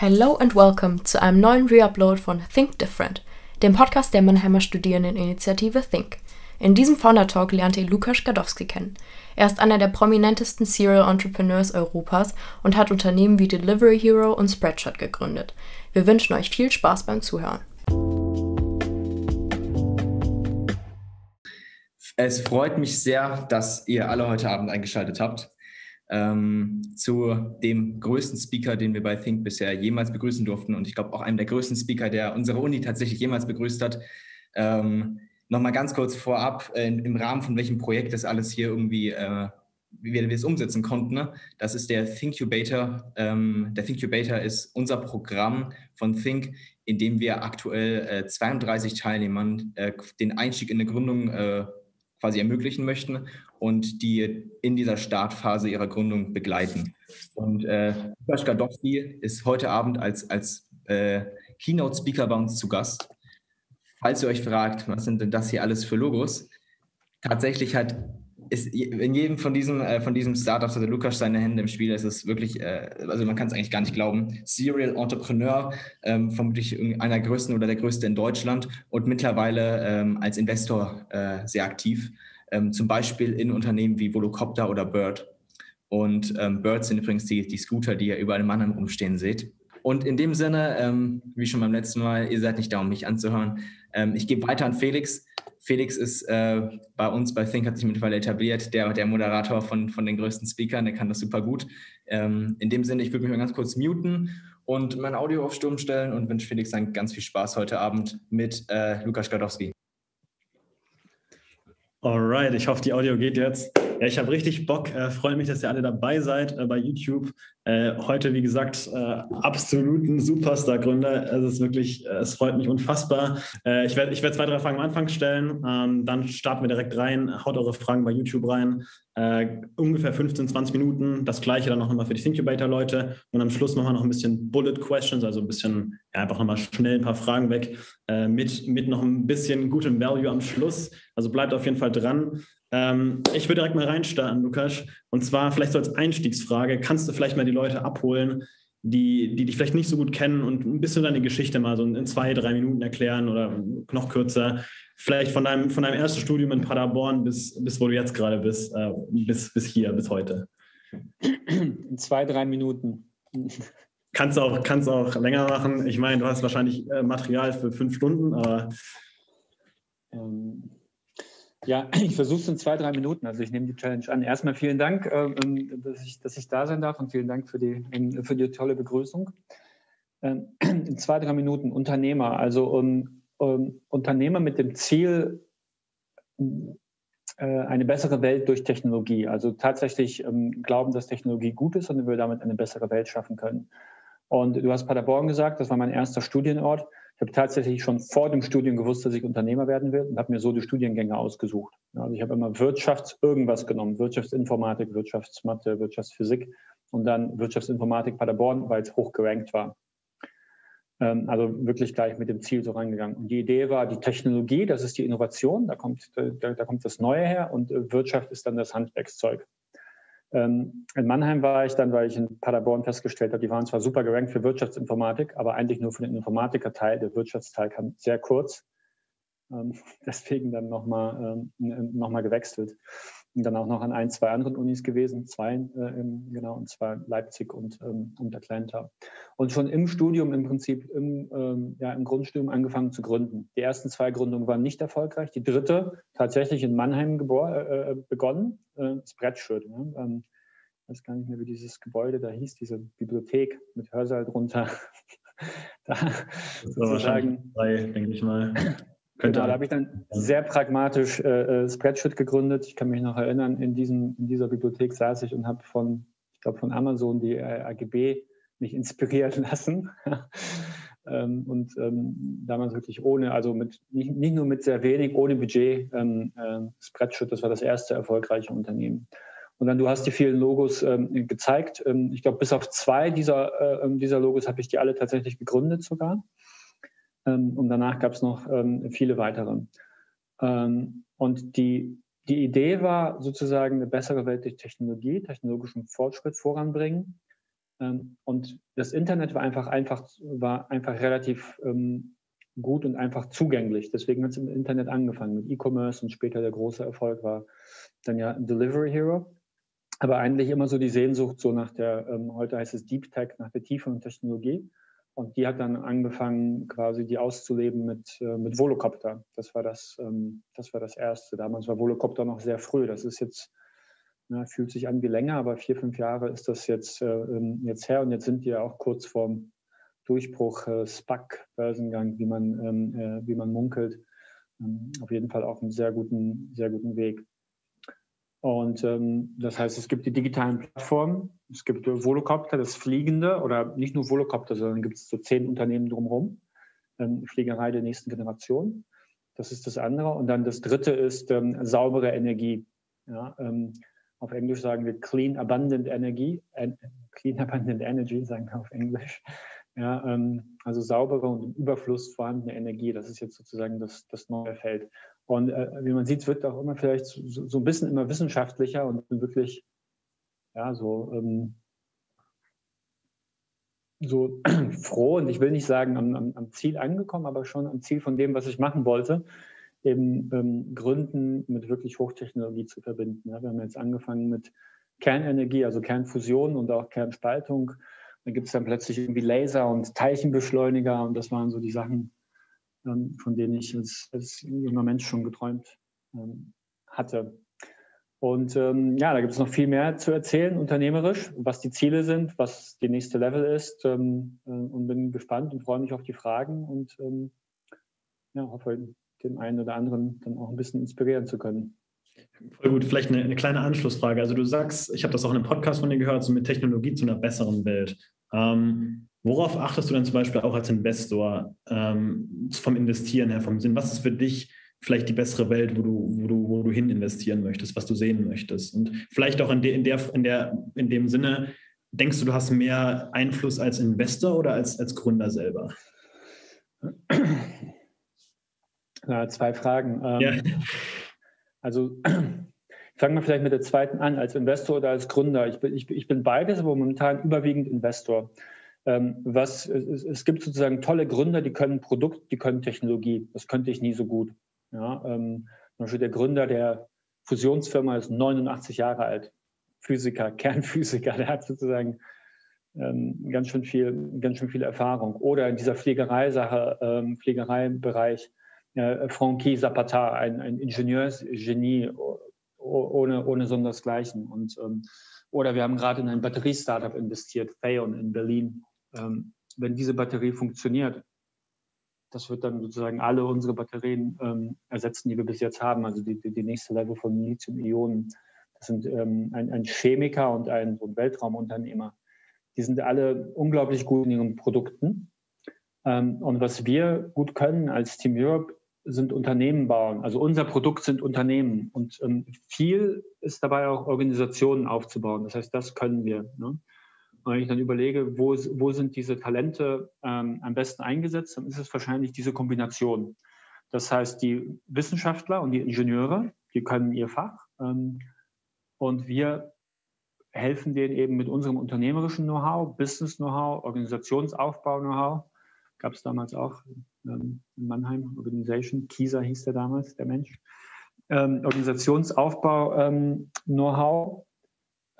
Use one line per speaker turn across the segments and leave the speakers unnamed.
Hello and welcome zu einem neuen Reupload von Think Different, dem Podcast der Mannheimer Studierendeninitiative Think. In diesem Founder Talk lernte ihr Lukas Gadowski kennen. Er ist einer der prominentesten Serial Entrepreneurs Europas und hat Unternehmen wie Delivery Hero und Spreadshot gegründet. Wir wünschen euch viel Spaß beim Zuhören.
Es freut mich sehr, dass ihr alle heute Abend eingeschaltet habt ähm, zu dem größten Speaker, den wir bei Think bisher jemals begrüßen durften und ich glaube auch einem der größten Speaker, der unsere Uni tatsächlich jemals begrüßt hat. Ähm, Nochmal ganz kurz vorab, äh, im Rahmen von welchem Projekt das alles hier irgendwie, äh, wie wir es umsetzen konnten. Ne? Das ist der Thinkubator. Ähm, der Thinkubator ist unser Programm von Think, in dem wir aktuell äh, 32 Teilnehmern äh, den Einstieg in eine Gründung äh, quasi ermöglichen möchten und die in dieser Startphase ihrer Gründung begleiten. Und äh, Lukas Gadowski ist heute Abend als, als äh, Keynote-Speaker bei uns zu Gast. Falls ihr euch fragt, was sind denn das hier alles für Logos? Tatsächlich hat ist in jedem von diesen, äh, von diesem Startups hatte Lukas seine Hände im Spiel. Es ist wirklich, äh, also man kann es eigentlich gar nicht glauben. Serial Entrepreneur, ähm, vermutlich einer der größten oder der größte in Deutschland und mittlerweile ähm, als Investor äh, sehr aktiv ähm, zum Beispiel in Unternehmen wie Volocopter oder Bird. Und ähm, Bird sind übrigens die, die Scooter, die ihr überall im Mannheim rumstehen seht. Und in dem Sinne, ähm, wie schon beim letzten Mal, ihr seid nicht da, um mich anzuhören. Ähm, ich gebe weiter an Felix. Felix ist äh, bei uns bei Think, hat sich mittlerweile etabliert, der, der Moderator von, von den größten Speakern, der kann das super gut. Ähm, in dem Sinne, ich würde mich mal ganz kurz muten und mein Audio auf Sturm stellen und wünsche Felix dann ganz viel Spaß heute Abend mit äh, Lukas Gadowski.
Alright, ich hoffe, die Audio geht jetzt. Ja, ich habe richtig Bock. Äh, freue mich, dass ihr alle dabei seid äh, bei YouTube. Äh, heute, wie gesagt, äh, absoluten Superstar-Gründer. Es ist wirklich, äh, es freut mich unfassbar. Äh, ich werde ich werd zwei, drei Fragen am Anfang stellen. Ähm, dann starten wir direkt rein. Haut eure Fragen bei YouTube rein. ungefähr 15, 20 Minuten. Das gleiche dann noch nochmal für die Thinkubator-Leute. Und am Schluss nochmal noch ein bisschen Bullet Questions, also ein bisschen, ja, einfach nochmal schnell ein paar Fragen weg. mit, mit noch ein bisschen gutem Value am Schluss. Also bleibt auf jeden Fall dran. Ähm, ich würde direkt mal reinstarten, Lukas. Und zwar vielleicht so als Einstiegsfrage, kannst du vielleicht mal die Leute abholen, die, die dich vielleicht nicht so gut kennen und ein bisschen deine Geschichte mal so in zwei, drei Minuten erklären oder noch kürzer. Vielleicht von deinem, von deinem ersten Studium in Paderborn bis, bis wo du jetzt gerade bist, äh, bis, bis hier, bis heute.
In zwei, drei Minuten.
Kannst du auch, kannst auch länger machen. Ich meine, du hast wahrscheinlich äh, Material für fünf Stunden, aber.
Ähm, ja, ich versuche es in zwei, drei Minuten. Also ich nehme die Challenge an. Erstmal vielen Dank, äh, dass, ich, dass ich da sein darf und vielen Dank für die, ähm, für die tolle Begrüßung. Ähm, in zwei, drei Minuten Unternehmer, also um, um, Unternehmer mit dem Ziel, äh, eine bessere Welt durch Technologie. Also tatsächlich ähm, glauben, dass Technologie gut ist und wir damit eine bessere Welt schaffen können. Und du hast Paderborn gesagt, das war mein erster Studienort. Ich habe tatsächlich schon vor dem Studium gewusst, dass ich Unternehmer werden will und habe mir so die Studiengänge ausgesucht. Also ich habe immer Wirtschafts irgendwas genommen, Wirtschaftsinformatik, Wirtschaftsmathe, Wirtschaftsphysik und dann Wirtschaftsinformatik Paderborn, weil es hoch gerankt war. Ähm, also wirklich gleich mit dem Ziel so reingegangen. Und die Idee war, die Technologie, das ist die Innovation, da kommt, da, da kommt das Neue her und äh, Wirtschaft ist dann das Handwerkszeug. Ähm, in Mannheim war ich dann, weil ich in Paderborn festgestellt habe, die waren zwar super gerankt für Wirtschaftsinformatik, aber eigentlich nur für den Informatikerteil. Der Wirtschaftsteil kam sehr kurz. Ähm, deswegen dann nochmal ähm, noch gewechselt und dann auch noch an ein, zwei anderen Unis gewesen, zwei äh, genau, und zwar Leipzig und, ähm, und Atlanta. Und schon im Studium im Prinzip, im, ähm, ja, im Grundstudium angefangen zu gründen. Die ersten zwei Gründungen waren nicht erfolgreich. Die dritte tatsächlich in Mannheim äh, äh begonnen, äh, Spreadshirt. Ne? Ähm, ich weiß gar nicht mehr, wie dieses Gebäude da hieß, diese Bibliothek mit Hörsaal drunter.
da das war wahrscheinlich drei, denke ich mal.
Könnte genau, da habe ich dann sehr pragmatisch äh, äh, Spreadsheet gegründet. Ich kann mich noch erinnern, in, diesem, in dieser Bibliothek saß ich und habe von, ich glaube, von Amazon die äh, AGB mich inspirieren lassen. ähm, und ähm, damals wirklich ohne, also mit nicht, nicht nur mit sehr wenig, ohne Budget ähm, äh, Spreadsheet, das war das erste erfolgreiche Unternehmen. Und dann, du hast die vielen Logos ähm, gezeigt. Ähm, ich glaube, bis auf zwei dieser, äh, dieser Logos habe ich die alle tatsächlich gegründet sogar. Ähm, und danach gab es noch ähm, viele weitere. Ähm, und die, die Idee war sozusagen eine bessere Welt durch Technologie, technologischen Fortschritt voranbringen. Und das Internet war einfach, einfach, war einfach relativ gut und einfach zugänglich. Deswegen hat es im Internet angefangen mit E-Commerce und später der große Erfolg war dann ja Delivery Hero. Aber eigentlich immer so die Sehnsucht so nach der, heute heißt es Deep Tech, nach der tieferen Technologie. Und die hat dann angefangen, quasi die auszuleben mit, äh, mit Volocopter. Das war das, ähm, das war das Erste. Damals war Volocopter noch sehr früh. Das ist jetzt, na, fühlt sich an wie länger, aber vier, fünf Jahre ist das jetzt, äh, ähm, jetzt her. Und jetzt sind die ja auch kurz vorm Durchbruch, äh, SPAC-Börsengang, wie man, ähm, äh, wie man munkelt. Ähm, auf jeden Fall auf einem sehr guten, sehr guten Weg. Und ähm, das heißt, es gibt die digitalen Plattformen, es gibt Volocopter, das Fliegende, oder nicht nur Volocopter, sondern gibt es so zehn Unternehmen drumherum, ähm, Fliegerei der nächsten Generation. Das ist das andere. Und dann das dritte ist ähm, saubere Energie. Ja, ähm, auf Englisch sagen wir Clean Abundant Energy, äh, Clean Abundant Energy sagen wir auf Englisch. Ja, ähm, also saubere und im Überfluss vorhandene Energie, das ist jetzt sozusagen das, das neue Feld. Und äh, wie man sieht, wird auch immer vielleicht so, so, ein bisschen immer wissenschaftlicher und wirklich, ja, so, ähm, so froh und ich will nicht sagen am, am, am, Ziel angekommen, aber schon am Ziel von dem, was ich machen wollte, eben ähm, Gründen mit wirklich Hochtechnologie zu verbinden. Ja, wir haben jetzt angefangen mit Kernenergie, also Kernfusion und auch Kernspaltung. Dann gibt es dann plötzlich irgendwie Laser und Teilchenbeschleuniger und das waren so die Sachen, von denen ich als, als junger Mensch schon geträumt ähm, hatte. Und ähm, ja, da gibt es noch viel mehr zu erzählen, unternehmerisch, was die Ziele sind, was die nächste Level ist. Ähm, äh, und bin gespannt und freue mich auf die Fragen und ähm, ja, hoffe, den einen oder anderen dann auch ein bisschen inspirieren zu können.
Voll gut, vielleicht eine, eine kleine Anschlussfrage. Also du sagst, ich habe das auch in einem Podcast von dir gehört, so mit Technologie zu einer besseren Welt. Ähm, Worauf achtest du dann zum Beispiel auch als Investor ähm, vom Investieren her, vom Sinn? Was ist für dich vielleicht die bessere Welt, wo du, wo du, wo du hin investieren möchtest, was du sehen möchtest? Und vielleicht auch in, de, in, der, in, der, in dem Sinne, denkst du, du hast mehr Einfluss als Investor oder als, als Gründer selber?
Ja, zwei Fragen. Ähm, ja. Also fangen wir vielleicht mit der zweiten an, als Investor oder als Gründer. Ich bin, ich, ich bin beides, aber momentan überwiegend Investor. Ähm, was, es, gibt sozusagen tolle Gründer, die können Produkt, die können Technologie. Das könnte ich nie so gut. Ja, ähm, zum Beispiel der Gründer der Fusionsfirma ist 89 Jahre alt. Physiker, Kernphysiker, der hat sozusagen ähm, ganz schön viel, ganz schön viel Erfahrung. Oder in dieser Fliegereisache, ähm, Fliegereibereich, äh, Francky Zapata, ein, ein Ingenieursgenie ohne, ohne sondersgleichen. Und, ähm, oder wir haben gerade in ein Batteriestartup investiert, Theon in Berlin, ähm, wenn diese Batterie funktioniert, das wird dann sozusagen alle unsere Batterien ähm, ersetzen, die wir bis jetzt haben, also die, die, die nächste Level von Lithium-Ionen. Das sind ähm, ein, ein, Chemiker und ein, ein Weltraumunternehmer. Die sind alle unglaublich gut in ihren Produkten. Ähm, und was wir gut können als Team Europe, sind Unternehmen bauen. Also unser Produkt sind Unternehmen. Und ähm, viel ist dabei auch Organisationen aufzubauen. Das heißt, das können wir. Ne? Und wenn ich dann überlege, wo, wo sind diese Talente ähm, am besten eingesetzt, dann ist es wahrscheinlich diese Kombination. Das heißt, die Wissenschaftler und die Ingenieure, die können ihr Fach ähm, und wir helfen denen eben mit unserem unternehmerischen Know-how, Business-Know-how, Organisationsaufbau-Know-how. Gab es damals auch ähm, in Mannheim, Organisation, Kieser hieß der damals, der Mensch. Ähm, Organisationsaufbau-Know-how äh,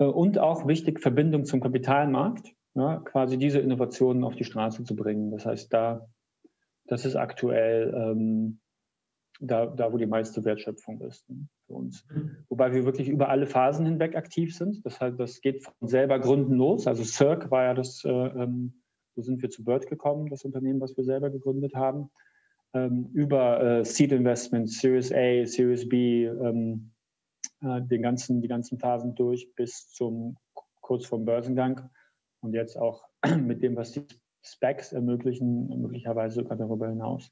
und auch wichtig, Verbindung zum Kapitalmarkt, ja, quasi diese Innovationen auf die Straße zu bringen. Das heißt, da, das ist aktuell ähm, da, da, wo die meiste Wertschöpfung ist ne, für uns. Wobei wir wirklich über alle Phasen hinweg aktiv sind. Das, heißt, das geht von selber Gründen los. Also Cirque war ja das, äh, ähm, so sind wir zu Bird gekommen, das Unternehmen, was wir selber gegründet haben. Ähm, über äh, Seed Investment, Series A, Series B, ähm, äh, den ganzen, die ganzen Phasen durch bis zum kurz vorm Börsengang und jetzt auch mit dem, was die Specs ermöglichen, möglicherweise sogar darüber hinaus.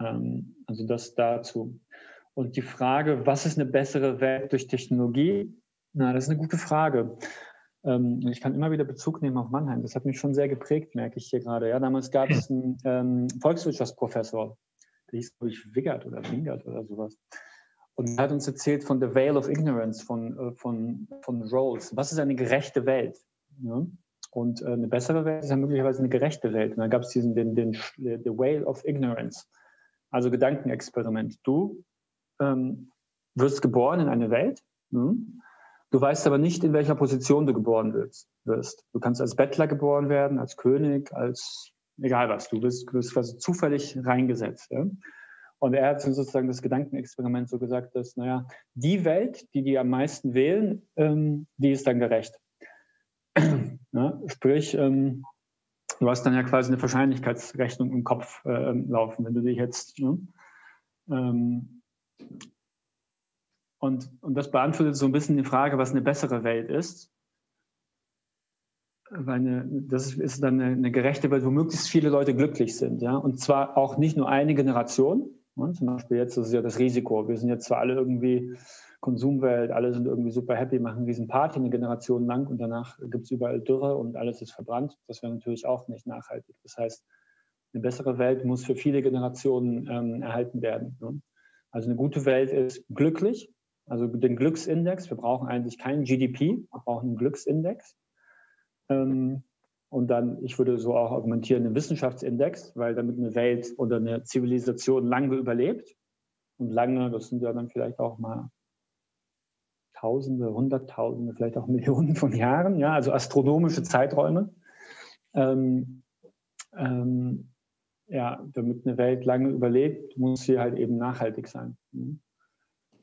Ähm, also das dazu. Und die Frage, was ist eine bessere Welt durch Technologie? Na, das ist eine gute Frage. Ähm, ich kann immer wieder Bezug nehmen auf Mannheim. Das hat mich schon sehr geprägt, merke ich hier gerade. Ja, damals gab es einen ähm, Volkswirtschaftsprofessor, der hieß, glaube ich, Wiggert oder Wingert oder sowas. Und er hat uns erzählt von The Veil of Ignorance von, äh, von, von Rawls. Was ist eine gerechte Welt? Ja? Und äh, eine bessere Welt ist ja möglicherweise eine gerechte Welt. Und dann gab es diesen, den, den, The Whale of Ignorance, also Gedankenexperiment. Du ähm, wirst geboren in eine Welt, hm? du weißt aber nicht, in welcher Position du geboren wirst. Du kannst als Bettler geboren werden, als König, als egal was, du wirst, wirst quasi zufällig reingesetzt. Ja? Und er hat sozusagen das Gedankenexperiment so gesagt, dass, naja, die Welt, die die am meisten wählen, ähm, die ist dann gerecht. ja? Sprich, ähm, du hast dann ja quasi eine Wahrscheinlichkeitsrechnung im Kopf äh, laufen, wenn du dich jetzt. Ne? Ähm, und, und das beantwortet so ein bisschen die Frage, was eine bessere Welt ist weil eine, das ist dann eine, eine, gerechte Welt, wo möglichst viele Leute glücklich sind. Ja? Und zwar auch nicht nur eine Generation. Ja? Zum Beispiel jetzt ist ja das Risiko. Wir sind jetzt zwar alle irgendwie Konsumwelt, alle sind irgendwie super happy, machen riesen Party eine Generation lang und danach gibt es überall Dürre und alles ist verbrannt. Das wäre natürlich auch nicht nachhaltig. Das heißt, eine bessere Welt muss für viele Generationen ähm, erhalten werden. Ne? Also eine gute Welt ist glücklich, also den Glücksindex. Wir brauchen eigentlich keinen GDP, wir brauchen einen Glücksindex. Ähm, und dann, ich würde so auch argumentieren, einen Wissenschaftsindex, weil damit eine Welt oder eine Zivilisation lange überlebt. Und lange, das sind ja dann vielleicht auch mal Tausende, Hunderttausende, vielleicht auch Millionen von Jahren, ja, also astronomische Zeiträume. Ähm, ähm, ja, damit eine Welt lange überlebt, muss sie halt eben nachhaltig sein. Mhm.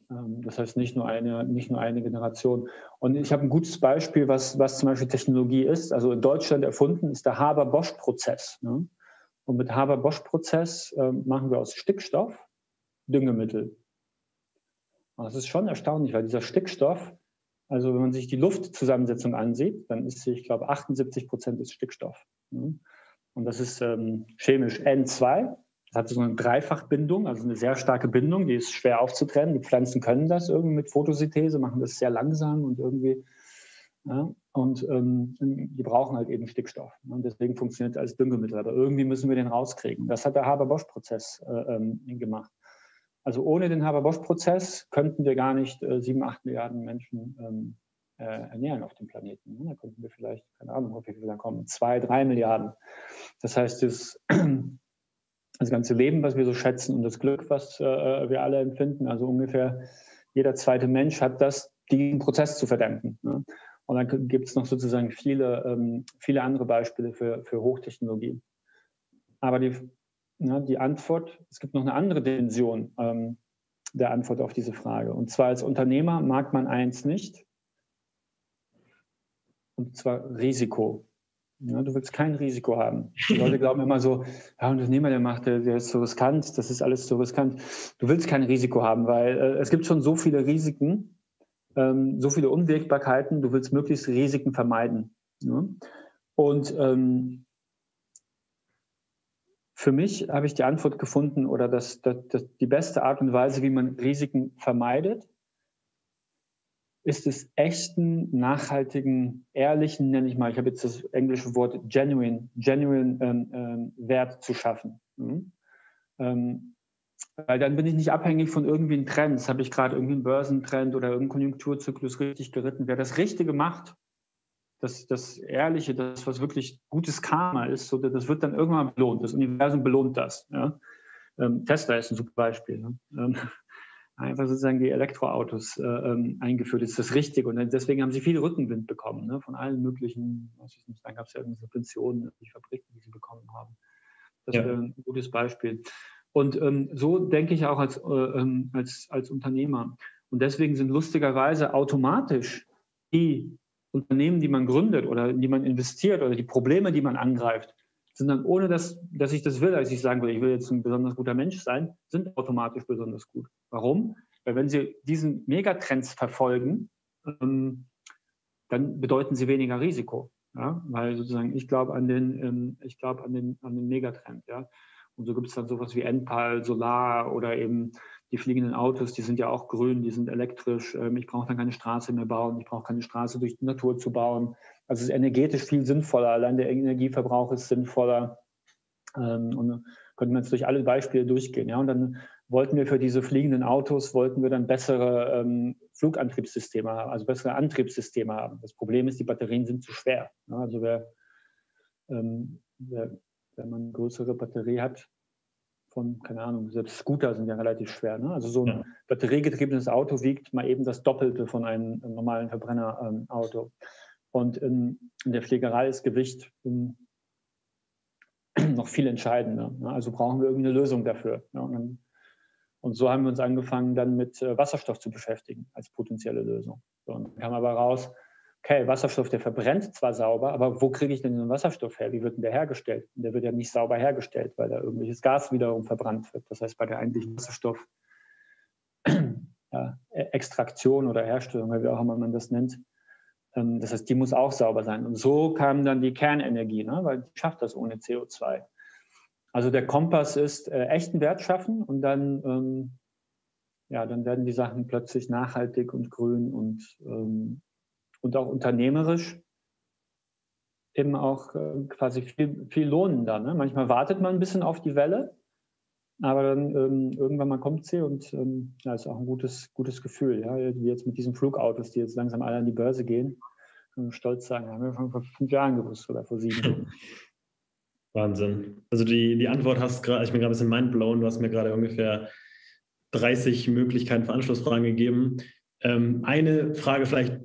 Ähm, das heißt nicht nur eine, nicht nur eine Generation. Und ich habe ein gutes Beispiel, was, was zum Beispiel Technologie ist. Also in Deutschland erfunden ist der Haber-Bosch-Prozess. Ne? Und mit Haber-Bosch-Prozess äh, machen wir aus Stickstoff Düngemittel. Und das ist schon erstaunlich, weil dieser Stickstoff, also wenn man sich die Luftzusammensetzung ansieht, dann ist, ich glaube, 78 Prozent ist Stickstoff. Ne? Und das ist ähm, chemisch N2, das hat so eine Dreifachbindung, also eine sehr starke Bindung, die ist schwer aufzutrennen. Die Pflanzen können das irgendwie mit Photosynthese, machen das sehr langsam und irgendwie. Ja, und ähm, die brauchen halt eben Stickstoff. Ne, und deswegen funktioniert es als Düngemittel. Aber irgendwie müssen wir den rauskriegen. Das hat der Haber-Bosch-Prozess äh, ähm, gemacht. Also ohne den Haber-Bosch-Prozess könnten wir gar nicht äh, sieben, acht Milliarden Menschen ähm, äh, ernähren auf dem Planeten. Ne, da könnten wir vielleicht, keine Ahnung, wie viele da kommen, zwei, drei Milliarden. Das heißt, das das ganze Leben, was wir so schätzen und das Glück, was äh, wir alle empfinden. Also ungefähr jeder zweite Mensch hat das diesem Prozess zu verdanken. Ne? Und dann gibt es noch sozusagen viele, ähm, viele andere Beispiele für, für Hochtechnologie. Aber die, ne, die Antwort, es gibt noch eine andere Dimension ähm, der Antwort auf diese Frage. Und zwar als Unternehmer mag man eins nicht, und zwar Risiko. Ja, du willst kein Risiko haben. Die Leute glauben immer so, ja, Unternehmer, der macht, der, der ist so riskant, das ist alles so riskant. Du willst kein Risiko haben, weil äh, es gibt schon so viele Risiken, ähm, so viele Unwägbarkeiten, du willst möglichst Risiken vermeiden. Ja? Und ähm, für mich habe ich die Antwort gefunden oder das, das, das, die beste Art und Weise, wie man Risiken vermeidet, ist es echten, nachhaltigen, ehrlichen, nenne ich mal, ich habe jetzt das englische Wort genuine, genuine ähm, ähm, Wert zu schaffen. Mhm. Ähm, weil dann bin ich nicht abhängig von irgendwie einem Trend. Das habe ich gerade irgendwie einen Börsentrend oder irgendeinen Konjunkturzyklus richtig geritten. Wer das Richtige macht, das, das Ehrliche, das, was wirklich gutes Karma ist, so, das wird dann irgendwann belohnt. Das Universum belohnt das. Ja? Ähm, Tesla ist ein super Beispiel. Ne? Ähm, einfach sozusagen die Elektroautos äh, ähm, eingeführt. Ist das Richtige. Und deswegen haben sie viel Rückenwind bekommen, ne, von allen möglichen, was ich nicht, dann gab es ja irgendwelche Subventionen, die Fabriken, die sie bekommen haben. Das ja. wäre ein gutes Beispiel. Und ähm, so denke ich auch als, äh, ähm, als, als Unternehmer. Und deswegen sind lustigerweise automatisch die Unternehmen, die man gründet oder in die man investiert oder die Probleme, die man angreift, sind dann, ohne dass, dass ich das will, als ich sagen will, ich will jetzt ein besonders guter Mensch sein, sind automatisch besonders gut. Warum? Weil wenn Sie diesen Megatrends verfolgen, ähm, dann bedeuten sie weniger Risiko. Ja? Weil sozusagen ich glaube an den, ähm, ich an den, an den Megatrend. Ja? Und so gibt es dann sowas wie Enpal, Solar oder eben die fliegenden Autos, die sind ja auch grün, die sind elektrisch. Ähm, ich brauche dann keine Straße mehr bauen, ich brauche keine Straße durch die Natur zu bauen. Also es ist energetisch viel sinnvoller, allein der Energieverbrauch ist sinnvoller. Ähm, und könnte man jetzt durch alle Beispiele durchgehen. Ja? Und dann wollten wir für diese fliegenden Autos, wollten wir dann bessere ähm, Flugantriebssysteme haben, also bessere Antriebssysteme haben. Das Problem ist, die Batterien sind zu schwer. Ja? Also wer ähm, wenn man eine größere Batterie hat, von, keine Ahnung, selbst Scooter sind ja relativ schwer. Ne? Also so ein ja. batteriegetriebenes Auto wiegt mal eben das Doppelte von einem, einem normalen Verbrennerauto. Ähm, und in, in, der Pflegerei ist Gewicht um, noch viel entscheidender. Ne? Also brauchen wir irgendeine Lösung dafür. Ja? Und, dann, und, so haben wir uns angefangen, dann mit äh, Wasserstoff zu beschäftigen als potenzielle Lösung. So, und dann kam aber raus, okay, Wasserstoff, der verbrennt zwar sauber, aber wo kriege ich denn den Wasserstoff her? Wie wird denn der hergestellt? Und der wird ja nicht sauber hergestellt, weil da irgendwelches Gas wiederum verbrannt wird. Das heißt, bei der eigentlichen Wasserstoff ja, Extraktion oder Herstellung, wie auch immer man das nennt, ähm, das heißt, die muss auch sauber sein. Und so kam dann die Kernenergie, ne? weil die schafft das ohne CO2. Also der Kompass ist äh, echten Wert schaffen und dann, ähm, ja, dann werden die Sachen plötzlich nachhaltig und grün und ähm, und auch unternehmerisch eben auch äh, quasi viel, viel lohnender. Ne? Manchmal wartet man ein bisschen auf die Welle, aber dann ähm, irgendwann mal kommt sie und ähm, ja, ist auch ein gutes, gutes Gefühl. Ja? Wie jetzt mit diesen Flugautos, die jetzt langsam alle an die Börse gehen. Und stolz sagen, haben wir schon vor fünf Jahren gewusst oder vor sieben.
Wahnsinn. Also die, die Antwort hast gerade, ich bin gerade ein bisschen mindblown, du hast mir gerade ungefähr 30 Möglichkeiten für Anschlussfragen gegeben. Ähm, eine Frage vielleicht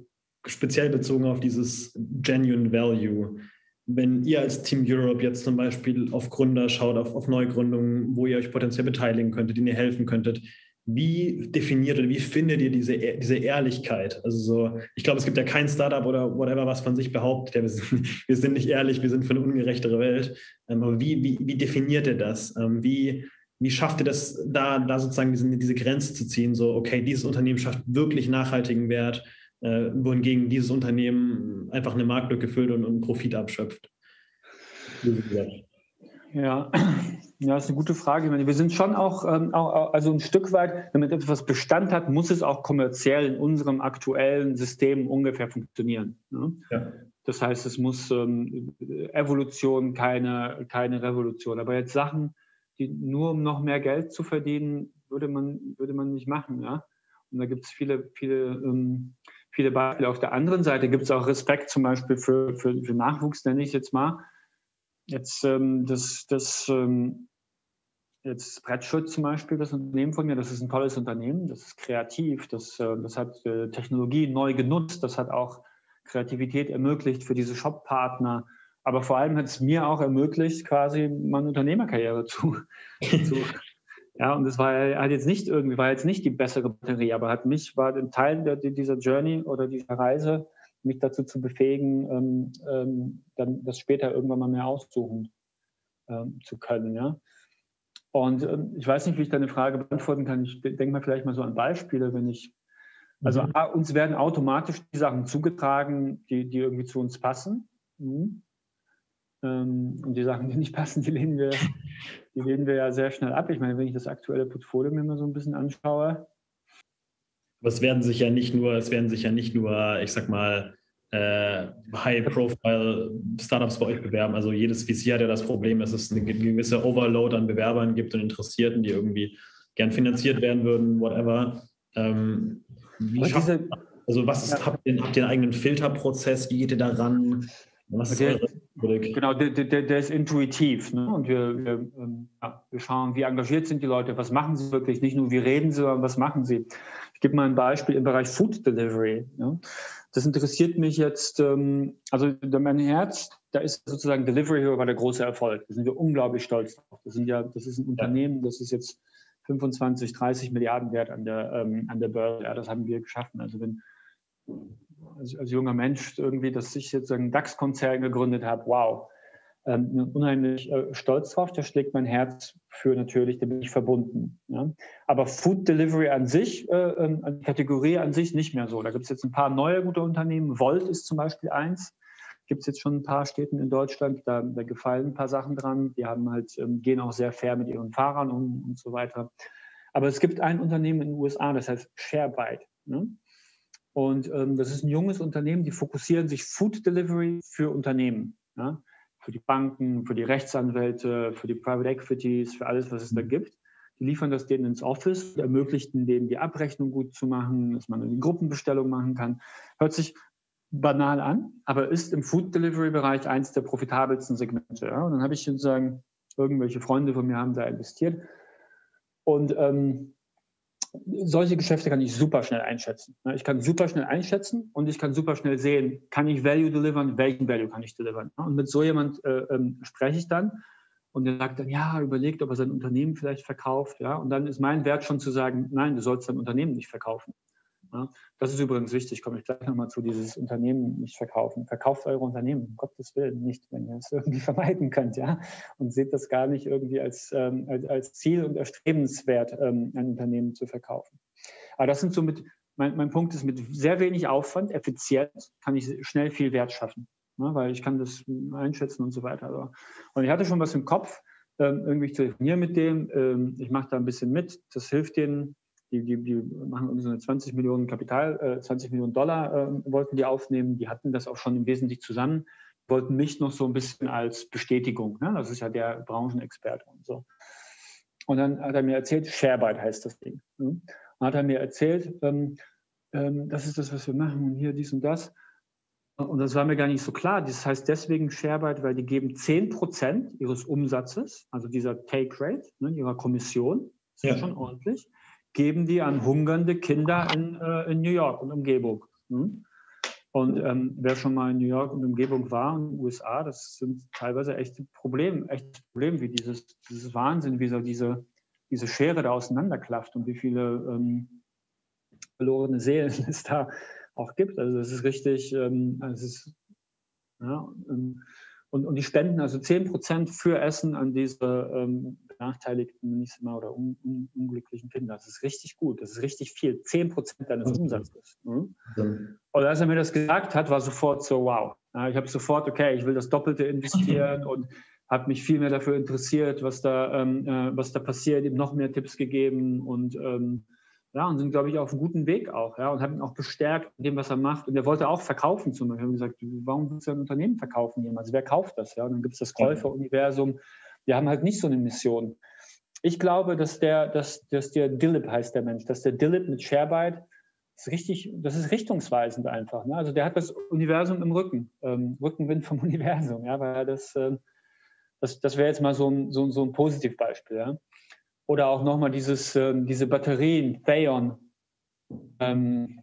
speziell bezogen auf dieses Genuine Value. Wenn ihr als Team Europe jetzt zum Beispiel auf Gründer schaut, auf, auf Neugründungen, wo ihr euch potenziell beteiligen könntet, denen ihr helfen könntet, wie definiert oder wie findet ihr diese, diese Ehrlichkeit? Also so, ich glaube, es gibt ja kein Startup oder whatever, was von sich behauptet, ja, wir, sind, wir sind nicht ehrlich, wir sind für eine ungerechtere Welt. Ähm, aber wie, wie, wie definiert ihr das? Ähm, wie, wie schafft ihr das, da, da sozusagen diese, diese Grenze zu ziehen? So, okay, dieses Unternehmen schafft wirklich nachhaltigen Wert äh, wohingegen dieses Unternehmen einfach eine Marktlücke füllt und, und Profit abschöpft?
Ja, ja, ist eine gute Frage. Meine, wir sind schon auch, ähm, auch, also ein Stück weit, damit etwas Bestand hat, muss es auch kommerziell in unserem aktuellen System ungefähr funktionieren. Ne? Ja. Das heißt, es muss ähm, Evolution, keine, keine Revolution. Aber jetzt Sachen, die nur um noch mehr Geld zu verdienen, würde man, würde man nicht machen. Ja? Und da gibt es viele, viele ähm, viele Beispiele. Auf der anderen Seite gibt es auch Respekt zum Beispiel für, für, für Nachwuchs, nenne ich jetzt mal. Jetzt ähm, das, das ähm, jetzt Spreadshot zum Beispiel, das Unternehmen von mir, das ist ein tolles Unternehmen, das ist kreativ, das, äh, das hat äh, Technologie neu genutzt, das hat auch Kreativität ermöglicht für diese Shop-Partner. Aber vor allem hat es mir auch ermöglicht, quasi meine Unternehmerkarriere zu, zu, ja, und es war hat jetzt nicht irgendwie, war jetzt nicht die bessere Batterie, aber hat mich, war ein Teil der, dieser Journey oder dieser Reise, mich dazu zu befähigen, ähm, ähm, dann das später irgendwann mal mehr aussuchen ähm, zu können. Ja? Und ähm, ich weiß nicht, wie ich deine Frage beantworten kann. Ich denke mal vielleicht mal so an Beispiele, wenn ich, also mhm. uns werden automatisch die Sachen zugetragen, die, die irgendwie zu uns passen. Mhm. Ähm, und die Sachen, die nicht passen, die lehnen wir, die lehnen wir ja sehr schnell ab. Ich meine, wenn ich das aktuelle Portfolio mir mal so ein bisschen anschaue.
Aber es werden sich ja nicht nur, es werden sich ja nicht nur, ich sag mal, äh, High-Profile-Startups bei euch bewerben. Also jedes VC hat ja das Problem, dass es eine gewisse Overload an Bewerbern gibt und Interessierten, die irgendwie gern finanziert werden würden, whatever. Ähm, wie diese, also was ist, ja. habt, ihr, habt ihr einen eigenen Filterprozess? Wie geht ihr daran?
Der, genau, der, der, der, ist intuitiv. Ne? Und wir, wir, ähm, ja, wir schauen, wie engagiert sind die Leute, was machen sie wirklich, nicht nur wie reden sie, sondern was machen sie. Ich gebe mal ein Beispiel im Bereich Food Delivery. Ne? Das interessiert mich jetzt, ähm, also mein Herz, da ist sozusagen Delivery Hero war der große Erfolg. Da sind wir unglaublich stolz drauf. Das, sind ja, das ist ein Unternehmen, das ist jetzt 25, 30 Milliarden wert an der, ähm, an der Börse. Ja, das haben wir geschaffen. Also wenn als, als junger Mensch irgendwie, dass ich jetzt einen DAX-Konzern gegründet habe, wow, ähm, unheimlich äh, stolz drauf. Da schlägt mein Herz für natürlich, da bin ich verbunden. Ja. Aber Food Delivery an sich, äh, äh, die Kategorie an sich nicht mehr so. Da gibt es jetzt ein paar neue gute Unternehmen. Volt ist zum Beispiel eins. Gibt es jetzt schon ein paar Städten in Deutschland, da, da gefallen ein paar Sachen dran. Die haben halt, ähm, gehen auch sehr fair mit ihren Fahrern um und so weiter. Aber es gibt ein Unternehmen in den USA, das heißt ShareByte. Ne? Und ähm, das ist ein junges Unternehmen, die fokussieren sich Food Delivery für Unternehmen. Ja? Für die Banken, für die Rechtsanwälte, für die Private Equities, für alles, was es da gibt. Die liefern das denen ins Office, ermöglichten denen die Abrechnung gut zu machen, dass man eine Gruppenbestellung machen kann. Hört sich banal an, aber ist im Food Delivery Bereich eins der profitabelsten Segmente. Ja? Und dann habe ich sozusagen irgendwelche Freunde von mir haben da investiert und ähm, solche Geschäfte kann ich super schnell einschätzen. Ich kann super schnell einschätzen und ich kann super schnell sehen, kann ich Value delivern, welchen Value kann ich delivern. Und mit so jemand äh, ähm, spreche ich dann und der sagt dann, ja, überlegt, ob er sein Unternehmen vielleicht verkauft. Ja? Und dann ist mein Wert schon zu sagen, nein, du sollst dein Unternehmen nicht verkaufen. Ja? Das ist übrigens wichtig, komme ich gleich nochmal zu, dieses Unternehmen nicht verkaufen. Verkauft eure Unternehmen, um Gottes Willen nicht, wenn ihr es irgendwie vermeiden könnt. ja, Und seht das gar nicht irgendwie als, ähm, als, als, Ziel und erstrebenswert, ähm, ein Unternehmen zu verkaufen. Aber das sind so mit, mein, mein Punkt ist, mit sehr wenig Aufwand, effizient, kann ich schnell viel Wert schaffen ne, weil ich kann das einschätzen und so weiter. Also, und ich hatte schon was im Kopf, ähm, irgendwie zu telefonieren mit dem. Ähm, ich mache da ein bisschen mit. Das hilft denen. Die, die, die machen irgendwie so eine 20 Millionen Kapital, äh, 20 Millionen Dollar äh, wollten die aufnehmen. Die hatten das auch schon im Wesentlichen zusammen, wollten mich noch so ein bisschen als Bestätigung. Ne? Das ist ja der Branchenexperte und so. Und dann hat er mir erzählt, Sharebyte heißt das Ding. Ne? Und hat er mir erzählt, ähm, ähm, das ist das, was wir machen und hier dies und das. Und das war mir gar nicht so klar. Das heißt deswegen Sharebyte, weil die geben 10 Prozent ihres Umsatzes, also dieser Take Rate, ne, ihrer Kommission, das ist ja. schon ordentlich, geben die an hungernde Kinder in, äh, in New York und Umgebung. Hm? Und ähm, wer schon mal in New York und Umgebung war, in den USA, das sind teilweise echte Probleme, echtes Problem, wie dieses, dieses Wahnsinn, wie so diese, diese Schere da auseinanderklafft und wie viele ähm, verlorene Seelen es da auch gibt. Also es ist richtig, ähm, es ist, ja, ähm, und, und die spenden also 10 Prozent für Essen an diese ähm, benachteiligten nicht mal, oder un, un, unglücklichen Kinder. Das ist richtig gut, das ist richtig viel. 10 Prozent deines Umsatzes. Mhm. Und als er mir das gesagt hat, war sofort so, wow. Ich habe sofort, okay, ich will das Doppelte investieren und habe mich viel mehr dafür interessiert, was da, ähm, äh, was da passiert, ihm noch mehr Tipps gegeben und ähm, ja, und sind, glaube ich, auf einem guten Weg auch, ja, und haben ihn auch bestärkt in dem, was er macht. Und er wollte auch verkaufen zum Beispiel. Wir haben gesagt, warum willst du ein Unternehmen verkaufen jemals? Wer kauft das? Ja, und dann gibt es das Käuferuniversum. Wir haben halt nicht so eine Mission. Ich glaube, dass der, dass, dass der Dillip heißt der Mensch, dass der Dillip mit Sharebyte ist richtig, das ist richtungsweisend einfach. Ne? Also der hat das Universum im Rücken, ähm, Rückenwind vom Universum, ja, weil das, äh, das, das wäre jetzt mal so ein, so, so ein Positivbeispiel, ja. Oder auch nochmal dieses, äh, diese Batterien, Theon. Ähm,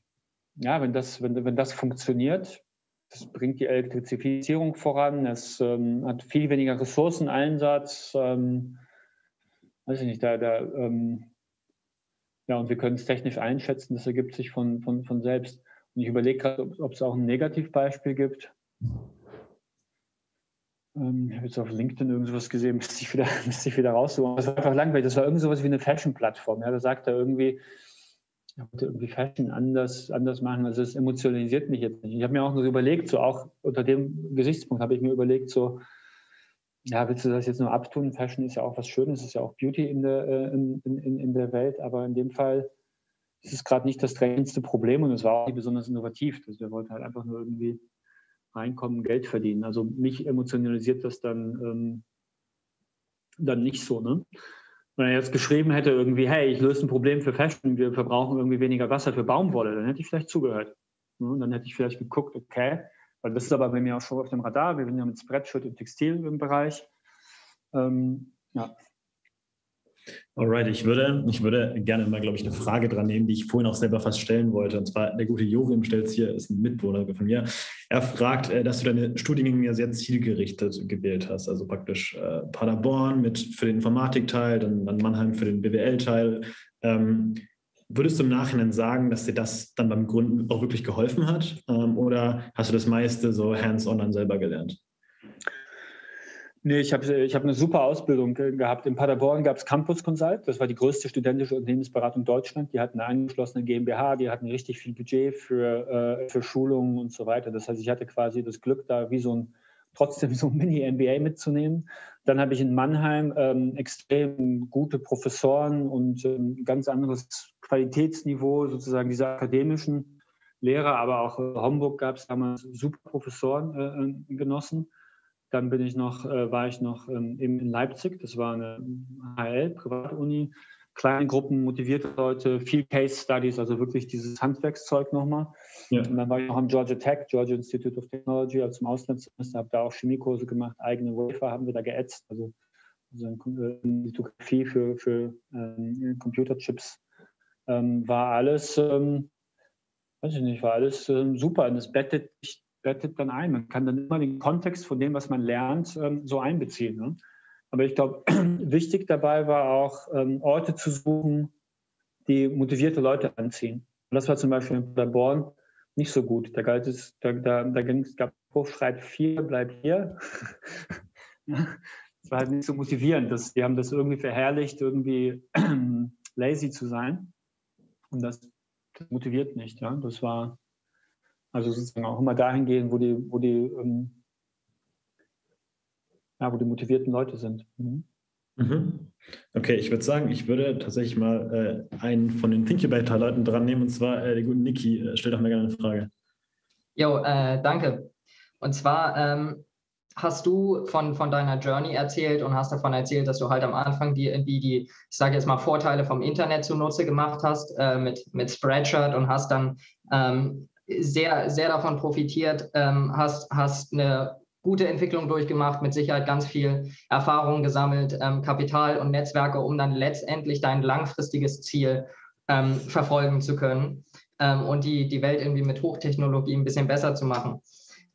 ja, wenn das, wenn, wenn das funktioniert, das bringt die Elektrifizierung voran, es ähm, hat viel weniger Ressourceneinsatz. Ähm, weiß ich nicht, da, da ähm, ja, und wir können es technisch einschätzen, das ergibt sich von, von, von selbst. Und ich überlege gerade, ob es auch ein Negativbeispiel gibt. Ähm, ich habe jetzt auf LinkedIn irgendwas gesehen, müsste ich wieder, müsste ich wieder raussuchen. Das war einfach langweilig. Das war irgend sowas wie eine Fashion-Plattform. Ja, da sagt er irgendwie, wollte irgendwie Fashion anders, anders machen. Also es emotionalisiert mich jetzt nicht. Ich habe mir auch nur überlegt, so auch unter dem Gesichtspunkt habe ich mir überlegt, so, ja, willst du das jetzt nur abtun? Fashion ist ja auch was Schönes, ist ja auch Beauty in der, äh, in, in, in der Welt, aber in dem Fall ist es gerade nicht das drängendste Problem und es war auch nicht besonders innovativ. Also wir wollten halt einfach nur irgendwie reinkommen, Geld verdienen. Also mich emotionalisiert das dann, ähm, dann nicht so. Ne? Wenn er jetzt geschrieben hätte, irgendwie, hey, ich löse ein Problem für Fashion, wir verbrauchen irgendwie weniger Wasser für Baumwolle, dann hätte ich vielleicht zugehört. Ne? Dann hätte ich vielleicht geguckt, okay, weil das ist aber bei mir auch schon auf dem Radar, wir sind ja mit Spreadshirt und Textil im Bereich. Ähm, ja,
Alright, ich würde, ich würde gerne mal, glaube ich, eine Frage dran nehmen, die ich vorhin auch selber fast stellen wollte. Und zwar, der gute Jorim stellt es hier, ist ein Mitwohner von mir. Er fragt, äh, dass du deine Studiengänge ja sehr zielgerichtet gewählt hast. Also praktisch äh, Paderborn mit für den Informatikteil, dann, dann Mannheim für den BWL-Teil. Ähm, würdest du im Nachhinein sagen, dass dir das dann beim Gründen auch wirklich geholfen hat? Ähm, oder hast du das meiste so hands-on dann selber gelernt?
Nee, ich habe ich hab eine super Ausbildung gehabt. In Paderborn gab es Campus Consult, das war die größte studentische Unternehmensberatung Deutschland. Die hatten eine angeschlossene GmbH, die hatten richtig viel Budget für, äh, für Schulungen und so weiter. Das heißt, ich hatte quasi das Glück, da wie so ein trotzdem so ein Mini-MBA mitzunehmen. Dann habe ich in Mannheim ähm, extrem gute Professoren und ähm, ganz anderes Qualitätsniveau sozusagen dieser akademischen Lehrer, aber auch in Homburg gab es damals super Professoren äh, genossen. Dann bin ich noch, äh, war ich noch ähm, in Leipzig, das war eine HL, Privatuni, kleine Gruppen, motivierte Leute, viel Case Studies, also wirklich dieses Handwerkszeug nochmal. Ja. Und dann war ich noch am Georgia Tech, Georgia Institute of Technology, also im Auslandssemester, habe da auch Chemiekurse gemacht, eigene Wafer haben wir da geätzt, also, also eine Lithografie für, für ähm, Computerchips. Ähm, war alles, ähm, weiß ich nicht, war alles ähm, super und es bettet, bettet dann ein. Man kann dann immer den Kontext von dem, was man lernt, ähm, so einbeziehen. Ne? Aber ich glaube, wichtig dabei war auch, ähm, Orte zu suchen, die motivierte Leute anziehen. Und das war zum Beispiel bei Born nicht so gut. Da galt es, da, da, da ging es, gab Spruch, schreibt vier, bleib hier. Es war halt nicht so motivierend. Das, die haben das irgendwie verherrlicht, irgendwie lazy zu sein. Und das, das motiviert nicht. Ja? Das war also sozusagen auch immer dahin gehen, wo die, wo die ähm, ja, wo die motivierten Leute sind. Mhm.
Mhm. Okay, ich würde sagen, ich würde tatsächlich mal äh, einen von den Thinkubator-Leuten dran nehmen, und zwar äh, den guten Niki. Äh, stell doch mal gerne eine Frage.
Jo, äh, danke. Und zwar ähm, hast du von, von deiner Journey erzählt und hast davon erzählt, dass du halt am Anfang die irgendwie die, ich sage jetzt mal, Vorteile vom Internet zunutze gemacht hast äh, mit, mit Spreadshirt und hast dann ähm, sehr, sehr davon profitiert, ähm, hast, hast eine gute Entwicklung durchgemacht, mit Sicherheit ganz viel Erfahrung gesammelt, ähm, Kapital und Netzwerke, um dann letztendlich dein langfristiges Ziel ähm, verfolgen zu können ähm, und die, die Welt irgendwie mit Hochtechnologie ein bisschen besser zu machen.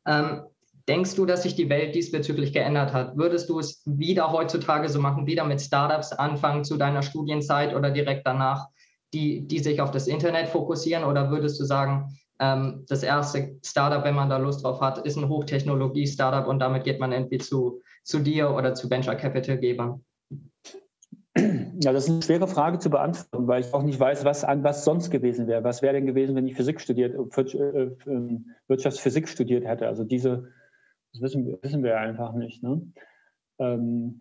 Ähm, denkst du, dass sich die Welt diesbezüglich geändert hat? Würdest du es wieder heutzutage so machen, wieder mit Startups anfangen zu deiner Studienzeit oder direkt danach, die, die sich auf das Internet fokussieren? Oder würdest du sagen, ähm, das erste Startup, wenn man da Lust drauf hat, ist ein Hochtechnologie-Startup und damit geht man entweder zu, zu dir oder zu Venture Capital-Gebern.
Ja, das ist eine schwere Frage zu beantworten, weil ich auch nicht weiß, was, was sonst gewesen wäre. Was wäre denn gewesen, wenn ich Physik studiert, äh, ähm, Wirtschaftsphysik studiert hätte? Also diese, das wissen, wissen wir einfach nicht. Ne? Ähm,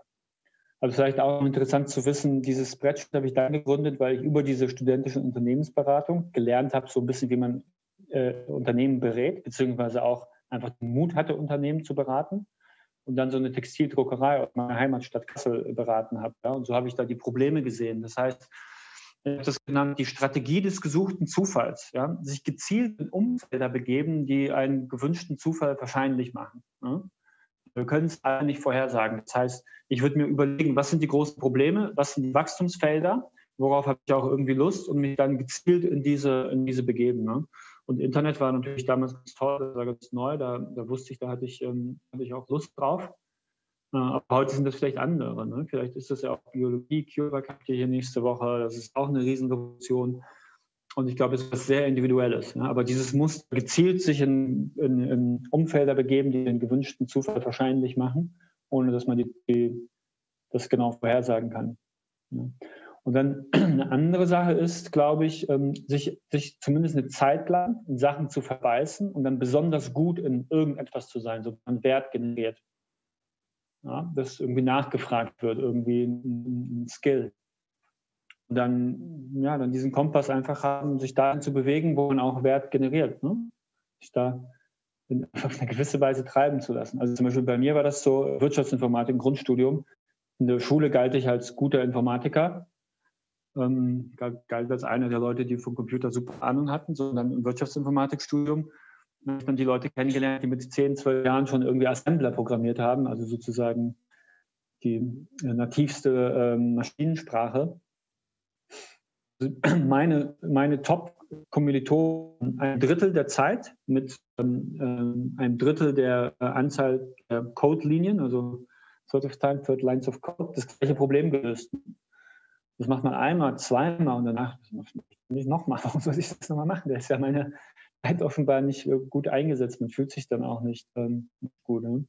also vielleicht auch interessant zu wissen, dieses Spreadsheet habe ich dann gegründet, weil ich über diese studentische Unternehmensberatung gelernt habe, so ein bisschen, wie man äh, Unternehmen berät, beziehungsweise auch einfach den Mut hatte, Unternehmen zu beraten. Und dann so eine Textildruckerei aus meiner Heimatstadt Kassel beraten habe. Ja. Und so habe ich da die Probleme gesehen. Das heißt, ich habe das genannt, die Strategie des gesuchten Zufalls. Ja. Sich gezielt in Umfelder begeben, die einen gewünschten Zufall wahrscheinlich machen. Ja. Wir können es alle nicht vorhersagen. Das heißt, ich würde mir überlegen, was sind die großen Probleme, was sind die Wachstumsfelder, worauf habe ich auch irgendwie Lust und mich dann gezielt in diese, in diese begeben. Ne? Und Internet war natürlich damals ganz toll, das war ganz neu, da, da wusste ich, da hatte ich, ähm, hatte ich auch Lust drauf. Äh, aber heute sind das vielleicht andere. Ne? Vielleicht ist das ja auch Biologie, CureVac habt hier nächste Woche, das ist auch eine Riesenrevolution. Und ich glaube, es ist was sehr Individuelles. Ne? Aber dieses Muster gezielt sich in, in, in, Umfelder begeben, die den gewünschten Zufall wahrscheinlich machen, ohne dass man die, die, das genau vorhersagen kann. Ne? Und dann eine andere Sache ist, glaube ich, ähm, sich, sich zumindest eine Zeit lang in Sachen zu verbeißen und dann besonders gut in irgendetwas zu sein, so ein Wert generiert. Ja, dass irgendwie nachgefragt wird, irgendwie ein, ein Skill. Und dann, ja, dann diesen Kompass einfach haben, sich dahin zu bewegen, wo man auch Wert generiert. Ne? Sich da in, auf eine gewisse Weise treiben zu lassen. Also zum Beispiel bei mir war das so Wirtschaftsinformatik, Grundstudium. In der Schule galt ich als guter Informatiker ähm, galt als einer der Leute, die vom Computer super Ahnung hatten, sondern im Wirtschaftsinformatikstudium habe ich dann die Leute kennengelernt, die mit 10, 12 Jahren schon irgendwie Assembler programmiert haben, also sozusagen die äh, nativste ähm, Maschinensprache. Also meine, meine Top-Kommilitonen ein Drittel der Zeit mit ähm, einem Drittel der äh, Anzahl der Code-Linien, also Third of Time, Third Lines of Code, das gleiche Problem gelöst. Das macht man einmal, zweimal und danach nicht nochmal. Warum soll ich das nochmal machen? Der ist ja meine Zeit offenbar nicht gut eingesetzt. Man fühlt sich dann auch nicht ähm, gut. Ne?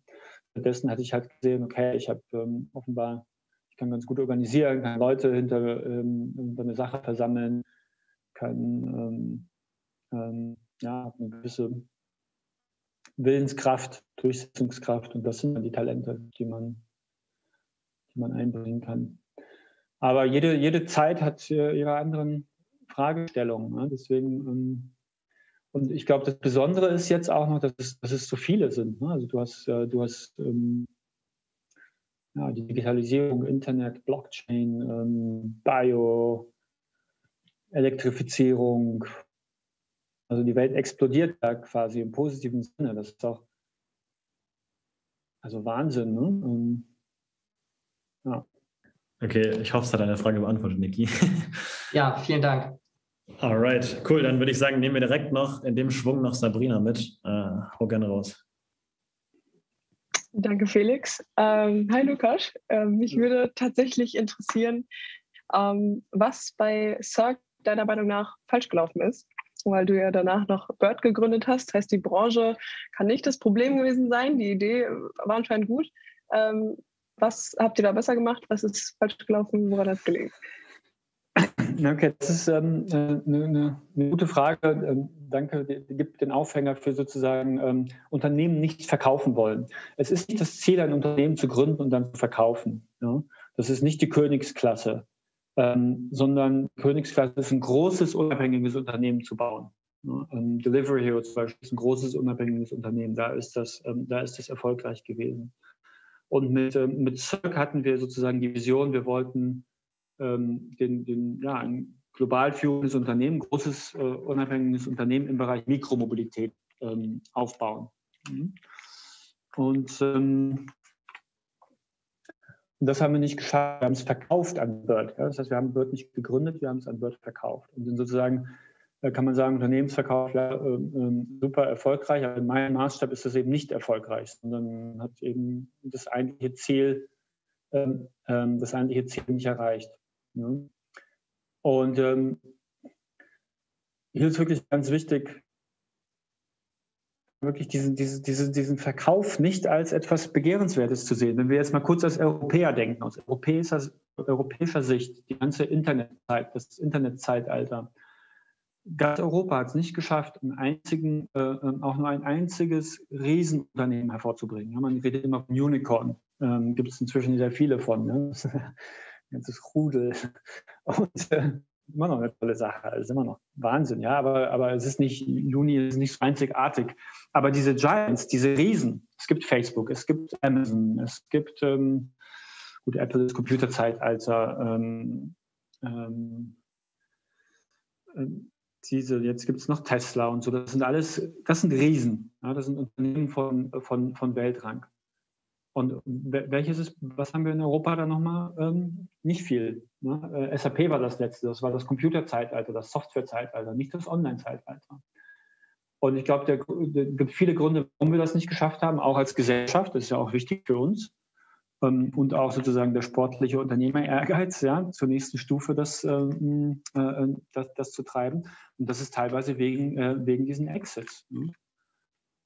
Stattdessen hatte ich halt gesehen, okay, ich habe ähm, offenbar, ich kann ganz gut organisieren, kann Leute hinter, ähm, hinter eine Sache versammeln, kann ähm, ähm, ja, eine gewisse Willenskraft, Durchsetzungskraft und das sind dann die Talente, die man, die man einbringen kann. Aber jede, jede Zeit hat ihre anderen Fragestellungen. Ne? Deswegen, ähm, und ich glaube, das Besondere ist jetzt auch noch, dass es, dass es so viele sind. Ne? Also du hast, äh, du hast ähm, ja, Digitalisierung, Internet, Blockchain, ähm, Bio, Elektrifizierung. Also die Welt explodiert da quasi im positiven Sinne. Das ist auch also Wahnsinn. Ne?
Ja. Okay, ich hoffe, es hat deine Frage beantwortet, Niki.
ja, vielen Dank.
Alright, cool. Dann würde ich sagen, nehmen wir direkt noch in dem Schwung noch Sabrina mit. Äh, hau gerne raus.
Danke, Felix. Ähm, hi, Lukas. Ähm, mich würde tatsächlich interessieren, ähm, was bei Cirque deiner Meinung nach falsch gelaufen ist, weil du ja danach noch Bird gegründet hast. Heißt, die Branche kann nicht das Problem gewesen sein. Die Idee war anscheinend gut. Ähm, was habt ihr da besser gemacht? Was ist falsch gelaufen? Woran hat es gelegen?
Okay, das ist ähm, eine, eine, eine, gute Frage. Ähm, danke, die gibt den Aufhänger für sozusagen ähm, Unternehmen nicht verkaufen wollen. Es ist nicht das Ziel, ein Unternehmen zu gründen und dann zu verkaufen. Ja? Das ist nicht die Königsklasse, ähm, sondern Königsklasse ist ein großes, unabhängiges Unternehmen zu bauen. Ja? Ähm, Delivery Hero zum Beispiel ist ein großes, unabhängiges Unternehmen. Da ist das, ähm, da ist das erfolgreich gewesen. Und mit, mit Cirque hatten wir sozusagen die Vision, wir wollten ähm, den, den, ja, ein global führendes Unternehmen, großes äh, unabhängiges Unternehmen im Bereich Mikromobilität ähm, aufbauen. Mhm. Und ähm, das haben wir nicht geschafft. Wir haben es verkauft an Bird. Ja? Das heißt, wir haben Bird nicht gegründet, wir haben es an Bird verkauft. Und sind sozusagen, äh, kann man sagen, Unternehmensverkauf ja, äh, äh, super erfolgreich, aber in meinem Maßstab ist das eben nicht erfolgreich, sondern hat eben das eigentliche Ziel, ähm, ähm, das eigentliche Ziel nicht erreicht. Ne? Und ähm, hier ist wirklich ganz wichtig, wirklich diesen, diesen, diesen, diesen Verkauf nicht als etwas Begehrenswertes zu sehen. Wenn wir jetzt mal kurz als Europäer denken, aus europäischer, europäischer Sicht, die ganze Internetzeit, das Internetzeitalter, ganz Europa hat es nicht geschafft, einen einzigen, äh, ähm, auch nur ein einziges Riesenunternehmen hervorzubringen. Ja, man redet immer von Unicorn, ähm, gibt es inzwischen sehr viele von. Ne? ganzes Rudel. Und äh, immer noch eine tolle Sache, also immer noch Wahnsinn, ja, aber, aber es ist nicht, Juni ist nicht so einzigartig. Aber diese Giants, diese Riesen, es gibt Facebook, es gibt Amazon, es gibt, ähm, gut, Apple ist Computerzeitalter, ähm, ähm, ähm diese, jetzt gibt es noch Tesla und so, das sind alles, das sind Riesen, ja, das sind Unternehmen von, von, von Weltrang. Und welches ist, was haben wir in Europa da nochmal? Ähm, nicht viel. Ne? Äh, SAP war das letzte, das war das Computerzeitalter, das Softwarezeitalter, nicht das Online-Zeitalter. Und ich glaube, der, gibt viele Gründe, warum wir das nicht geschafft haben, auch als Gesellschaft, das ist ja auch wichtig für uns. Ähm, und auch sozusagen der sportliche Unternehmer-Ehrgeiz, ja, zur nächsten Stufe das, ähm, äh, das, das, zu treiben. Und das ist teilweise wegen, äh, wegen diesen Exits. Ne?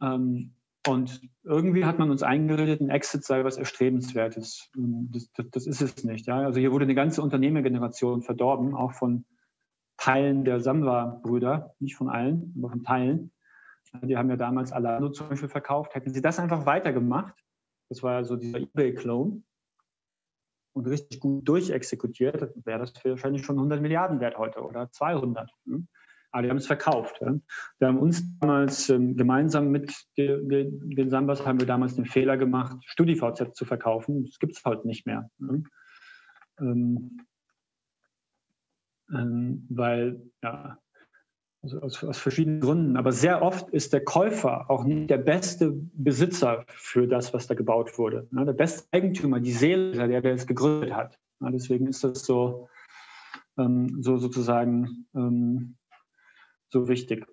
Ähm, und irgendwie hat man uns eingeredet, ein Exit sei was Erstrebenswertes. Das, das, das, ist es nicht. Ja? Also hier wurde eine ganze Unternehmergeneration verdorben, auch von Teilen der Samwa-Brüder, nicht von allen, aber von Teilen. Die haben ja damals Alano zum Beispiel verkauft. Hätten sie das einfach weitergemacht, das war so dieser Ebay-Clone, und richtig gut durchexekutiert, wäre das wahrscheinlich schon 100 Milliarden wert heute oder 200. Aber die haben es verkauft. Wir haben uns damals ähm, gemeinsam mit den, Sambas haben wir damals den Fehler gemacht, StudiVZ zu verkaufen. Das gibt es heute nicht mehr. Ne? Ähm, ähm, weil, ja, also aus, aus, verschiedenen Gründen. Aber sehr oft ist der Käufer auch nicht der beste Besitzer für das, was da gebaut wurde. Ja, der beste Eigentümer, die Seele, der, der es gegründet hat. Ja, deswegen ist das so, ähm, so sozusagen ähm, so wichtig.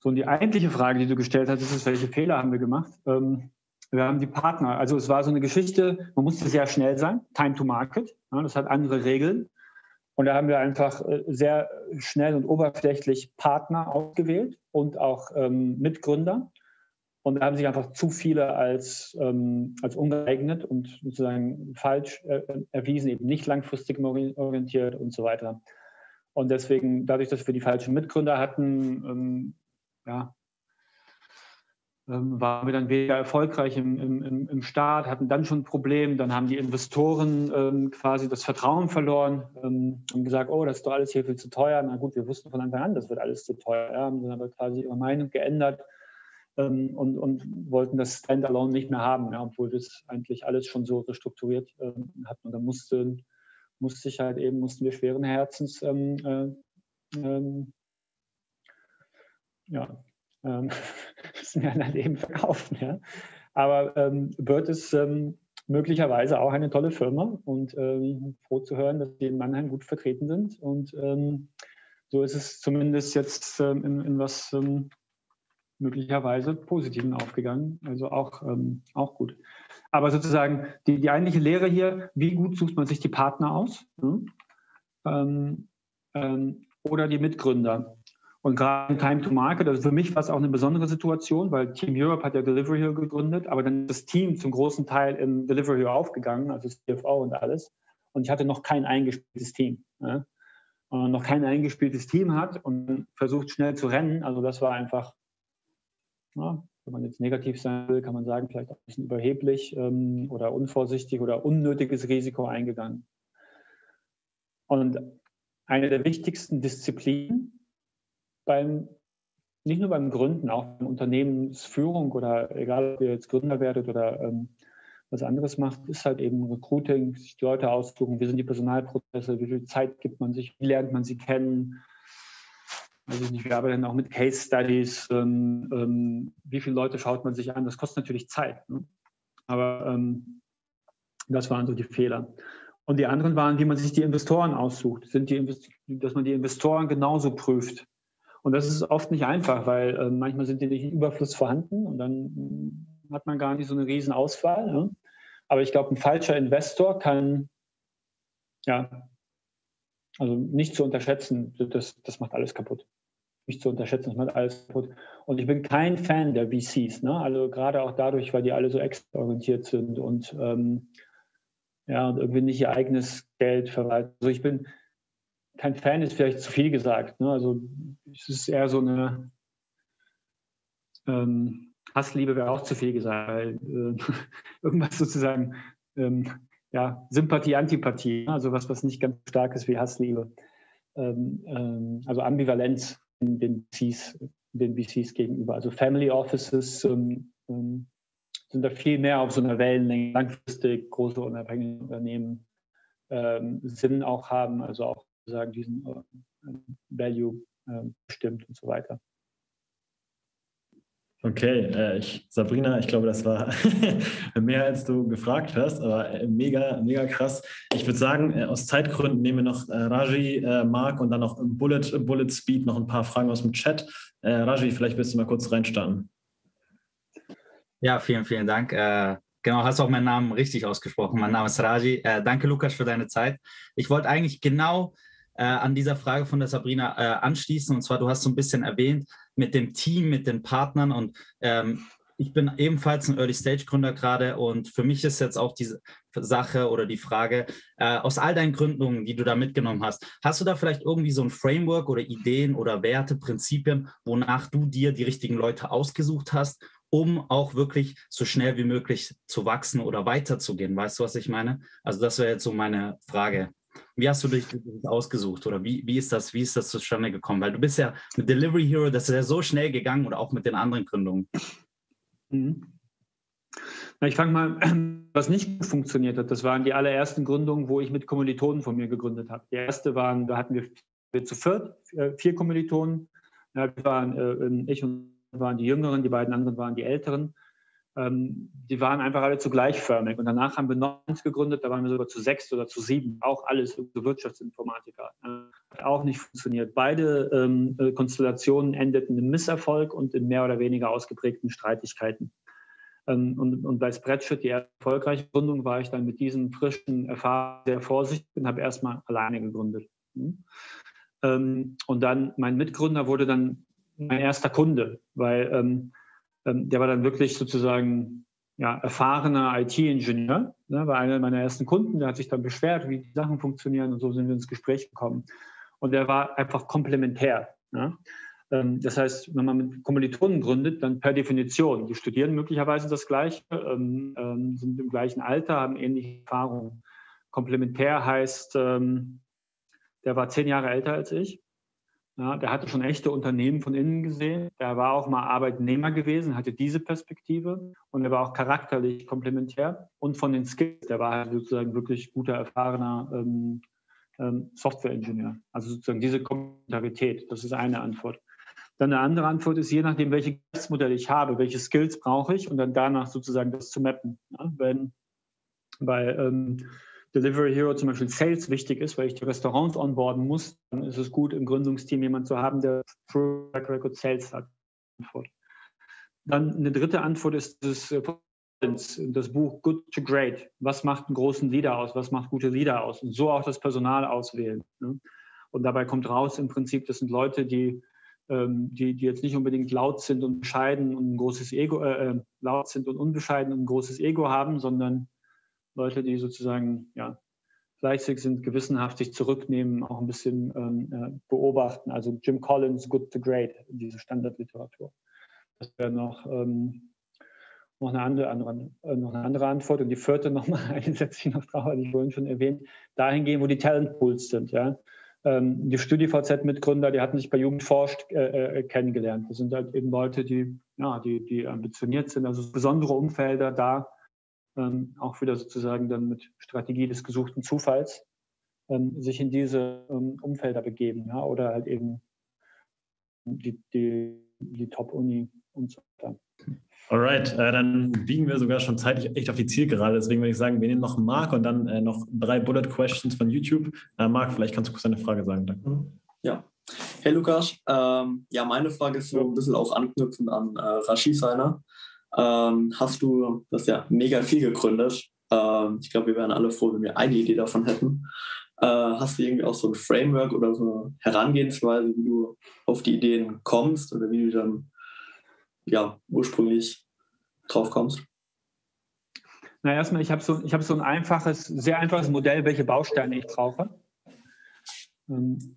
So, und die eigentliche Frage, die du gestellt hast, ist, welche Fehler haben wir gemacht? Ähm, wir haben die Partner, also es war so eine Geschichte, man musste sehr schnell sein, Time to Market, ja, das hat andere Regeln. Und da haben wir einfach äh, sehr schnell und oberflächlich Partner ausgewählt und auch ähm, Mitgründer. Und da haben sich einfach zu viele als, ähm, als ungeeignet und sozusagen falsch äh, erwiesen, eben nicht langfristig orientiert und so weiter. Und deswegen, dadurch, dass wir die falschen Mitgründer hatten, ähm, ja, waren wir dann weniger erfolgreich im, im, im Start, hatten dann schon ein Problem. Dann haben die Investoren ähm, quasi das Vertrauen verloren ähm, und gesagt, oh, das ist doch alles hier viel zu teuer. Na gut, wir wussten von Anfang an, das wird alles zu teuer. Ja, haben dann aber quasi ihre Meinung geändert. ähm, und, und wollten das Standalone nicht mehr haben, ja, obwohl wir es eigentlich alles schon so restrukturiert ähm, hatten. Und dann musste, musste ich halt eben, mussten wir schweren Herzens ähm, äh, ähm, ja, ähm, müssen wir halt eben verkaufen. Ja. Aber ähm, Bird ist ähm, möglicherweise auch eine tolle Firma und ähm, froh zu hören, dass die in Mannheim gut vertreten sind. Und ähm, so ist es zumindest jetzt ähm, in, in, was ähm, möglicherweise Positiven aufgegangen. Also auch, auch gut. Aber sozusagen die, die eigentliche Lehre hier, wie gut sucht man sich die Partner aus? Hm? oder die Mitgründer? Und gerade in Time to Market, also für mich war es auch eine besondere Situation, weil Team Europe hat ja Delivery Hero gegründet, aber dann ist das Team zum großen Teil in Delivery Hero aufgegangen, also CFO und alles. Und ich hatte noch kein eingespieltes Team. Ja? Und noch kein eingespieltes Team hat und versucht schnell zu rennen. Also das war einfach, ja, wenn man jetzt negativ sein will, kann man sagen, vielleicht ein bisschen überheblich ähm, oder unvorsichtig oder unnötiges Risiko eingegangen. Und eine der wichtigsten Disziplinen beim, nicht nur beim Gründen, auch beim Unternehmensführung oder egal, ob ihr jetzt Gründer werdet oder ähm, was anderes macht, ist halt eben Recruiting, sich die Leute aussuchen, wie sind die Personalprozesse, wie viel Zeit gibt man sich, wie lernt man sie kennen. Also ich wir arbeiten auch mit Case Studies, ähm, ähm, wie viele Leute schaut man sich an, das kostet natürlich Zeit. Ne? Aber ähm, das waren so die Fehler. Und die anderen waren, wie man sich die Investoren aussucht, sind die, dass man die Investoren genauso prüft. Und das ist oft nicht einfach, weil äh, manchmal sind die nicht in Überfluss vorhanden und dann hat man gar nicht so eine riesen Auswahl. Ne? Aber ich glaube, ein falscher Investor kann, ja, also nicht zu unterschätzen, das, das macht alles kaputt. Nicht zu unterschätzen, das macht alles kaputt. Und ich bin kein Fan der VCs, ne? also gerade auch dadurch, weil die alle so extraorientiert sind und ähm, ja, und irgendwie nicht ihr eigenes Geld verwalten. Also ich bin, kein Fan ist vielleicht zu viel gesagt. Ne? Also es ist eher so eine ähm, Hassliebe wäre auch zu viel gesagt, weil äh, irgendwas sozusagen ähm, ja, Sympathie, Antipathie, ne? also was, was nicht ganz stark ist wie Hassliebe. Ähm, ähm, also Ambivalenz in den VCs, den VCs gegenüber. Also Family Offices ähm, ähm, sind da viel mehr auf so einer Wellenlänge, langfristig große unabhängige Unternehmen Sinn auch haben, also auch sozusagen diesen äh, Value äh, bestimmt und so weiter.
Okay, äh, ich, Sabrina, ich glaube, das war mehr, als du gefragt hast, aber äh, mega, mega krass. Ich würde sagen, äh, aus Zeitgründen nehmen wir noch äh, Raji, äh, Marc und dann noch Bullet, Bullet Speed, noch ein paar Fragen aus dem Chat. Äh, Raji, vielleicht willst du mal kurz reinstarten.
Ja, vielen, vielen Dank. Genau, hast auch meinen Namen richtig ausgesprochen. Mein Name ist Raji. Äh, danke, Lukas, für deine Zeit. Ich wollte eigentlich genau äh, an dieser Frage von der Sabrina äh, anschließen. Und zwar, du hast so ein bisschen erwähnt mit dem Team, mit den Partnern. Und ähm, ich bin ebenfalls ein Early-Stage-Gründer gerade. Und für mich ist jetzt auch diese Sache oder die Frage, äh, aus all deinen Gründungen, die du da mitgenommen hast, hast du da vielleicht irgendwie so ein Framework oder Ideen oder Werte, Prinzipien, wonach du dir die richtigen Leute ausgesucht hast um auch wirklich so schnell wie möglich zu wachsen oder weiterzugehen. Weißt du, was ich meine? Also das wäre jetzt so meine Frage. Wie hast du dich ausgesucht oder wie, wie, ist das, wie ist das zustande gekommen? Weil du bist ja mit Delivery Hero, das ist ja so schnell gegangen oder auch mit den anderen Gründungen.
Mhm. Na, ich fange mal, was nicht funktioniert hat, das waren die allerersten Gründungen, wo ich mit Kommilitonen von mir gegründet habe. Die erste waren, da hatten wir zu viert, äh, vier Kommilitonen. Ja, wir waren äh, ich und waren die Jüngeren, die beiden anderen waren die Älteren. Ähm, die waren einfach alle zu gleichförmig. Und danach haben wir noch eins gegründet, da waren wir sogar zu sechs oder zu sieben, auch alles Wirtschaftsinformatiker. Hat auch nicht funktioniert. Beide ähm, äh, Konstellationen endeten im Misserfolg und in mehr oder weniger ausgeprägten Streitigkeiten. Ähm, und, und, bei Spreadsheet, die erfolgreiche Gründung, war ich dann mit diesen frischen Erfahrungen sehr vorsichtig und habe erstmal alleine gegründet. Hm? Ähm, und dann mein Mitgründer wurde dann mein erster Kunde, weil ähm, der war dann wirklich sozusagen ja, erfahrener IT-Ingenieur, ne, war einer meiner ersten Kunden, der hat sich dann beschwert, wie die Sachen funktionieren und so sind wir ins Gespräch gekommen. Und der war einfach komplementär. Ne? Ähm, das heißt, wenn man mit Kommilitonen gründet, dann per Definition, die studieren möglicherweise das Gleiche, ähm, ähm, sind im gleichen Alter, haben ähnliche Erfahrungen. Komplementär heißt, ähm, der war zehn Jahre älter als ich Ja, der hatte schon echte Unternehmen von innen gesehen. Der war auch mal Arbeitnehmer gewesen, hatte diese Perspektive und er war auch charakterlich komplementär. Und von den Skills, der war halt sozusagen wirklich guter, erfahrener ähm, ähm, Software-Ingenieur. Also sozusagen diese Komplementarität, das ist eine Antwort. Dann eine andere Antwort ist, je nachdem, welche Geschäftsmodelle ich habe, welche Skills brauche ich und dann danach sozusagen das zu mappen. Ja, wenn bei ähm, Delivery Hero zum Beispiel Sales wichtig ist, weil ich die Restaurants onboarden muss, dann ist es gut, im Gründungsteam jemanden zu haben, der Track Record Sales hat. Dann eine dritte Antwort ist das, äh, das Buch Good to Great. Was macht einen großen Leader aus? Was macht gute Leader aus? Und so auch das Personal auswählen. Ne? Und dabei kommt raus im Prinzip, das sind Leute, die, ähm, die, die jetzt nicht unbedingt laut sind und bescheiden und ein großes Ego, äh, äh laut sind und unbescheiden und ein großes Ego haben, sondern Leute, die sozusagen ja, fleißig sind, gewissenhaft sich zurücknehmen, auch ein bisschen ähm, äh, beobachten. Also Jim Collins, Good to Great, diese Standardliteratur. Das wäre noch, ähm, noch, eine andere, andere, äh, noch eine andere Antwort. Und die vierte nochmal, eine setze ich noch drauf, hatte ich vorhin schon erwähnt, dahin gehen, wo die Talentpools sind. Ja? Ähm, die StudiVZ-Mitgründer, die hatten sich bei Jugend forscht äh, äh, kennengelernt. Das sind halt eben Leute, die, ja, die, die ambitioniert sind, also besondere Umfelder da, ähm, auch wieder sozusagen dann mit Strategie des gesuchten Zufalls ähm, sich in diese ähm, Umfelder begeben ja, oder halt eben die, die, die Top-Uni und so weiter.
Alright, äh, dann biegen wir sogar schon zeitlich echt auf die Zielgerade. Deswegen würde ich sagen, wir nehmen noch Marc und dann äh, noch drei Bullet Questions von YouTube. Äh, Marc, vielleicht kannst du kurz deine Frage sagen. Danke.
Mhm. Ja. Hey Lukas, ähm, ja, meine Frage ist so ein bisschen auch anknüpfend an äh, Rashid seiner ähm, hast du das ja mega viel gegründet. Ähm, ich glaube, wir wären alle froh, wenn wir eine Idee davon hätten. Äh, hast du irgendwie auch so ein Framework oder so eine Herangehensweise, wie du auf die Ideen kommst oder wie du dann ja, ursprünglich drauf kommst?
Na, erstmal, ich habe so, hab so ein einfaches, sehr einfaches Modell, welche Bausteine ich brauche. Ähm,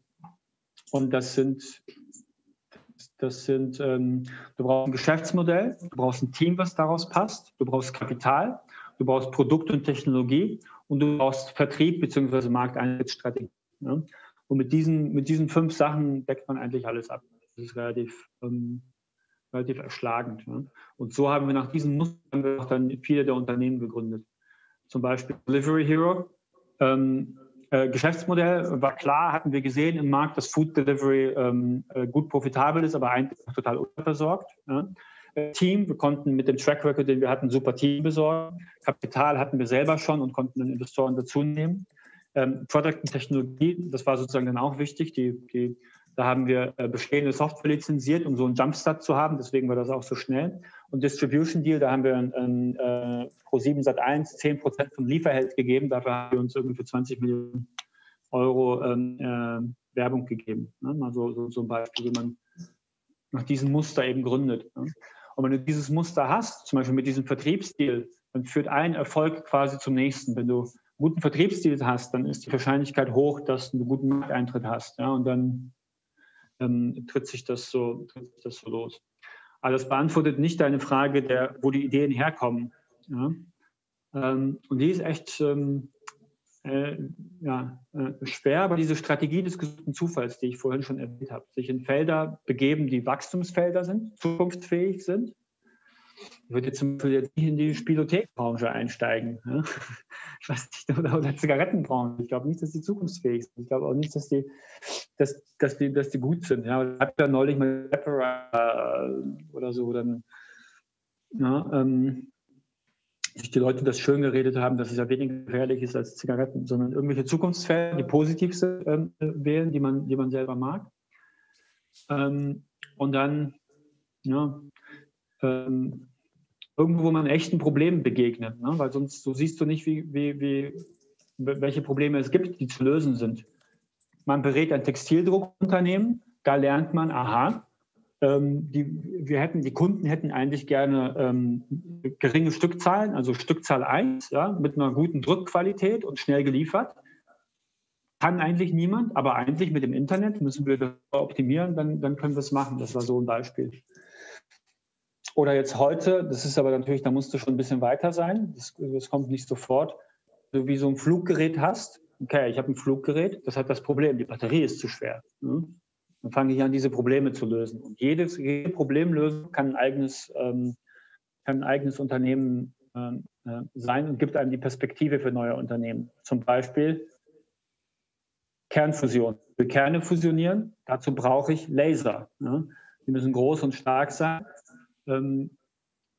und das sind das sind, ähm, du brauchst ein Geschäftsmodell, du brauchst ein Team, was daraus passt, du brauchst Kapital, du brauchst Produkt und Technologie und du brauchst Vertrieb bzw. Markteinsatzstrategie. Ja? Und mit diesen, mit diesen fünf Sachen deckt man eigentlich alles ab. Das ist relativ, ähm, relativ erschlagend. Ja? Und so haben wir nach diesen Mustern auch dann viele der Unternehmen gegründet. Zum Beispiel Delivery Hero. Ähm, äh, Geschäftsmodell war klar, hatten wir gesehen im Markt, dass Food Delivery ähm, äh, gut profitabel ist, aber eigentlich total unterversorgt. Ja. Äh, Team, wir konnten mit dem Track Record, den wir hatten, super Team besorgen. Kapital hatten wir selber schon und konnten dann Investoren dazu nehmen. Ähm, Product und Technologie, das war sozusagen dann auch wichtig. Die, die, da haben wir äh, bestehende Software lizenziert, um so einen Jumpstart zu haben. Deswegen war das auch so schnell. Und Distribution Deal, da haben wir ein, ein, äh, pro 7 Sat 1 10 Prozent vom Lieferheld gegeben. Dafür haben wir uns irgendwie für 20 Millionen Euro ähm, äh, Werbung gegeben. Ne? Mal so, so, so, ein Beispiel, wie man nach diesem Muster eben gründet. Ne? Und wenn du dieses Muster hast, zum Beispiel mit diesem Vertriebsdeal, dann führt ein Erfolg quasi zum nächsten. Wenn du einen guten Vertriebsdeal hast, dann ist die Wahrscheinlichkeit hoch, dass du einen guten Markteintritt hast. Ja? Und dann ähm, tritt, sich das so, tritt sich das so los. Aber das beantwortet nicht deine Frage, der, wo die Ideen herkommen. Ja? Ähm, und die ist echt ähm, äh, ja, äh, schwer, aber diese Strategie des gesunden Zufalls, die ich vorhin schon erwähnt habe, sich in Felder begeben, die Wachstumsfelder sind, zukunftsfähig sind, ich würde zum Beispiel jetzt nicht in die Spielothekbranche einsteigen. Ja? Ich weiß nicht, oder, oder Zigarettenbranche. Ich glaube nicht, dass die zukunftsfähig sind. Ich glaube auch nicht, dass die, dass, dass die, dass die gut sind. Ja, ich habe ja neulich mal äh, oder so dann ja, ähm, sich die Leute das schön geredet haben, dass es ja weniger gefährlich ist als Zigaretten, sondern irgendwelche Zukunftsfelder, die positiv sind, äh, wählen, die man, die man selber mag. Ähm, und dann ja, ähm, irgendwo, wo man echten Problemen begegnet, ne? weil sonst so siehst du nicht, wie, wie, wie, welche Probleme es gibt, die zu lösen sind. Man berät ein Textildruckunternehmen, da lernt man, aha, ähm, die, wir hätten, die Kunden hätten eigentlich gerne ähm, geringe Stückzahlen, also Stückzahl 1, ja, mit einer guten Druckqualität und schnell geliefert. Kann eigentlich niemand, aber eigentlich mit dem Internet müssen wir das optimieren, dann, dann können wir es machen. Das war so ein Beispiel. Oder jetzt heute, das ist aber natürlich, da musst du schon ein bisschen weiter sein, das, das kommt nicht sofort. Du wie so ein Fluggerät hast, okay, ich habe ein Fluggerät, das hat das Problem, die Batterie ist zu schwer. Hm? Dann fange ich an, diese Probleme zu lösen. Und jedes, jede Problemlösung kann ein eigenes, ähm, kann ein eigenes Unternehmen ähm, äh, sein und gibt einem die Perspektive für neue Unternehmen. Zum Beispiel Kernfusion. Will Kerne fusionieren, dazu brauche ich Laser. Ne? Die müssen groß und stark sein. Ähm,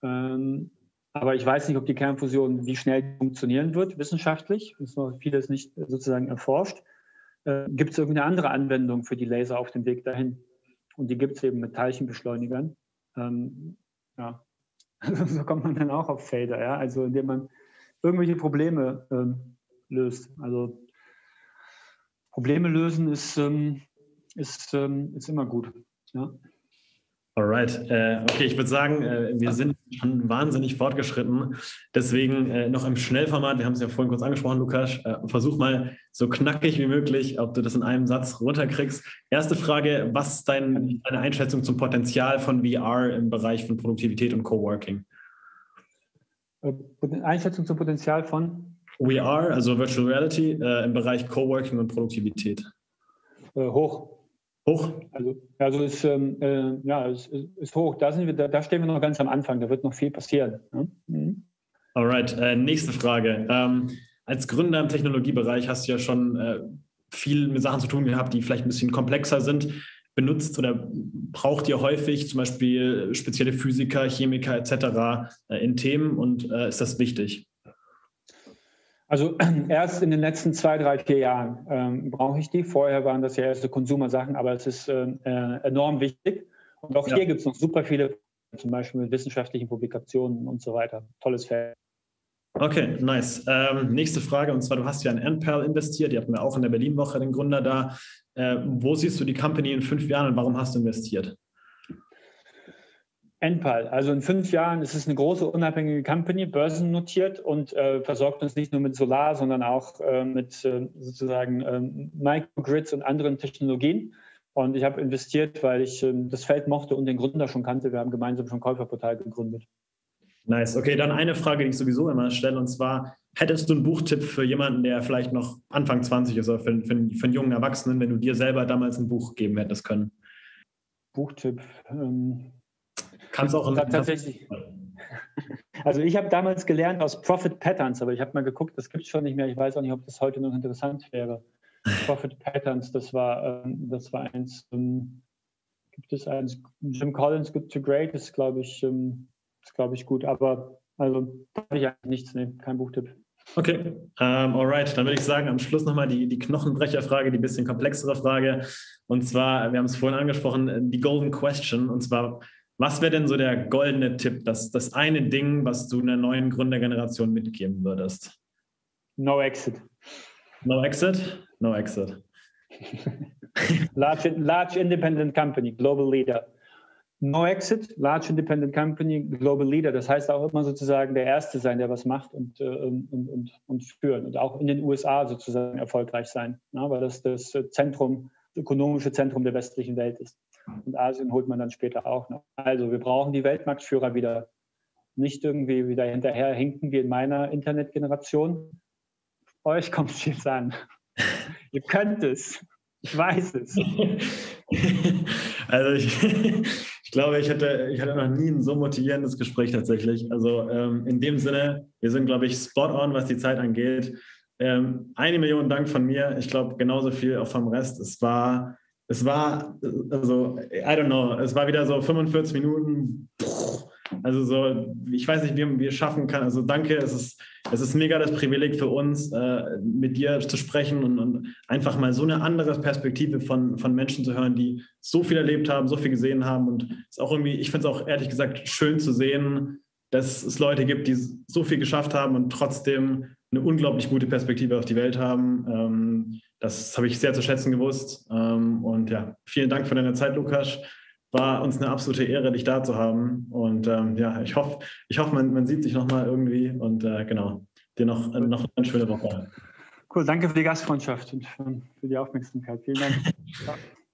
ähm, aber ich weiß nicht, ob die Kernfusion, wie schnell funktionieren wird, wissenschaftlich. Es ist noch vieles nicht sozusagen erforscht. Äh, gibt es irgendeine andere Anwendung für die Laser auf dem Weg dahin? Und die gibt es eben mit Teilchenbeschleunigern. Ähm, ja. so kommt man dann auch auf Felder, ja. Also indem man irgendwelche Probleme ähm, löst. Also Probleme lösen ist, ähm, ist, ähm, ist immer gut. Ja.
Alright, äh, okay, ich würde sagen, äh, wir sind schon wahnsinnig fortgeschritten. Deswegen äh, noch im Schnellformat, wir haben es ja vorhin kurz angesprochen, Lukas, äh, versuch mal so knackig wie möglich, ob du das in einem Satz runterkriegst. Erste Frage, was ist dein, deine Einschätzung zum Potenzial von VR im Bereich von Produktivität und Coworking?
Einschätzung zum Potenzial von?
VR, also Virtual Reality, im Bereich Coworking und Produktivität.
hoch.
Hoch?
Also, also ist, ähm, äh, ja, ist, ist hoch. Da, sind wir, da, da, stehen wir noch ganz am Anfang. Da wird noch viel passieren. Ne? Mhm.
Alright, äh, nächste Frage. Ähm, als Gründer im Technologiebereich hast du ja schon äh, viel mit Sachen zu tun gehabt, die vielleicht ein bisschen komplexer sind. Benutzt oder braucht ihr häufig zum Beispiel spezielle Physiker, Chemiker etc. Äh, in Themen und äh, ist das wichtig?
Also erst in den letzten zwei, drei, vier Jahren ähm, brauche ich die. Vorher waren das ja erste Konsumersachen, aber es ist äh, äh enorm wichtig. Und auch ja. hier gibt es noch super viele, zum Beispiel mit wissenschaftlichen Publikationen und so weiter. Tolles Feld.
Okay, nice. Ähm, nächste Frage, und zwar, du hast ja in NPAL investiert, die hatten wir auch in der Berlin-Woche, den Gründer da. Äh, wo siehst du die Company in fünf Jahren und warum hast du investiert?
NPAL. Also in fünf Jahren ist es eine große unabhängige Company, börsennotiert und äh, versorgt uns nicht nur mit Solar, sondern auch äh, mit äh, sozusagen ähm, Microgrids und anderen Technologien. Und ich habe investiert, weil ich ähm, das Feld mochte und den Gründer schon kannte. Wir haben gemeinsam schon Käuferportal gegründet.
Nice. Okay, dann eine Frage, die ich sowieso immer stelle, und zwar, hättest du einen Buchtipp für jemanden, der vielleicht noch Anfang 20 ist oder für, für, für einen jungen Erwachsenen, wenn du dir selber damals ein Buch geben hättest können?
Buchtipp. Ähm
Kannst auch
tatsächlich. Also ich habe damals gelernt aus Profit Patterns, aber ich habe mal geguckt, das gibt es schon nicht mehr. Ich weiß auch nicht, ob das heute noch interessant wäre. Profit Patterns, das war, ähm, das war eins. Ähm, gibt es eins? Jim Collins Good to Great ist, glaube ich, ähm, ist, glaube ich, gut. Aber also da habe ich eigentlich nichts, nee, kein Buchtipp.
Okay, um, alright. Dann würde ich sagen, am Schluss nochmal die, die Knochenbrecherfrage, die bisschen komplexere Frage. Und zwar, wir haben es vorhin angesprochen, die Golden Question. Und zwar, was wäre denn so der goldene Tipp, das, das eine Ding, was du einer neuen Gründergeneration mitgeben würdest?
No exit.
No exit? No exit.
large, large independent company, global leader. No exit, large independent company, global leader. Das heißt auch immer sozusagen der Erste sein, der was macht und, äh, und, und, und führen. Und auch in den USA sozusagen erfolgreich sein, ne? weil das das Zentrum, das ökonomische Zentrum der westlichen Welt ist. Und Asien holt man dann später auch noch. Also wir brauchen die Weltmarktführer wieder. Nicht irgendwie wieder hinterher hinken wie in meiner Internetgeneration. Euch kommt es jetzt an. Ihr könnt es. Ich weiß es.
Also ich, ich glaube, ich hatte, ich hatte noch nie ein so motivierendes Gespräch tatsächlich. Also ähm, in dem Sinne, wir sind, glaube ich, spot on, was die Zeit angeht. Ähm, eine Million Dank von mir. Ich glaube, genauso viel auch vom Rest. Es war es war, also, I don't know, es war wieder so 45 Minuten. Also so, ich weiß nicht, wie wir schaffen kann. Also danke, es ist, es ist mega das Privileg für uns, äh, mit dir zu sprechen und, und, einfach mal so eine andere Perspektive von, von Menschen zu hören, die so viel erlebt haben, so viel gesehen haben. Und es ist auch irgendwie, ich finde es auch ehrlich gesagt schön zu sehen, dass es Leute gibt, die so viel geschafft haben und trotzdem eine unglaublich gute Perspektive auf die Welt haben. Ähm, das habe ich sehr zu schätzen gewusst. Ähm, und ja, vielen Dank für deine Zeit, Lukas. War uns eine absolute Ehre, dich da zu haben. Und ähm, ja, ich hoffe, ich hoffe man, man sieht sich nochmal irgendwie. Und äh, genau, dir noch, äh, noch eine schöne Woche.
Cool, danke für die Gastfreundschaft und für, für die Aufmerksamkeit. Vielen Dank.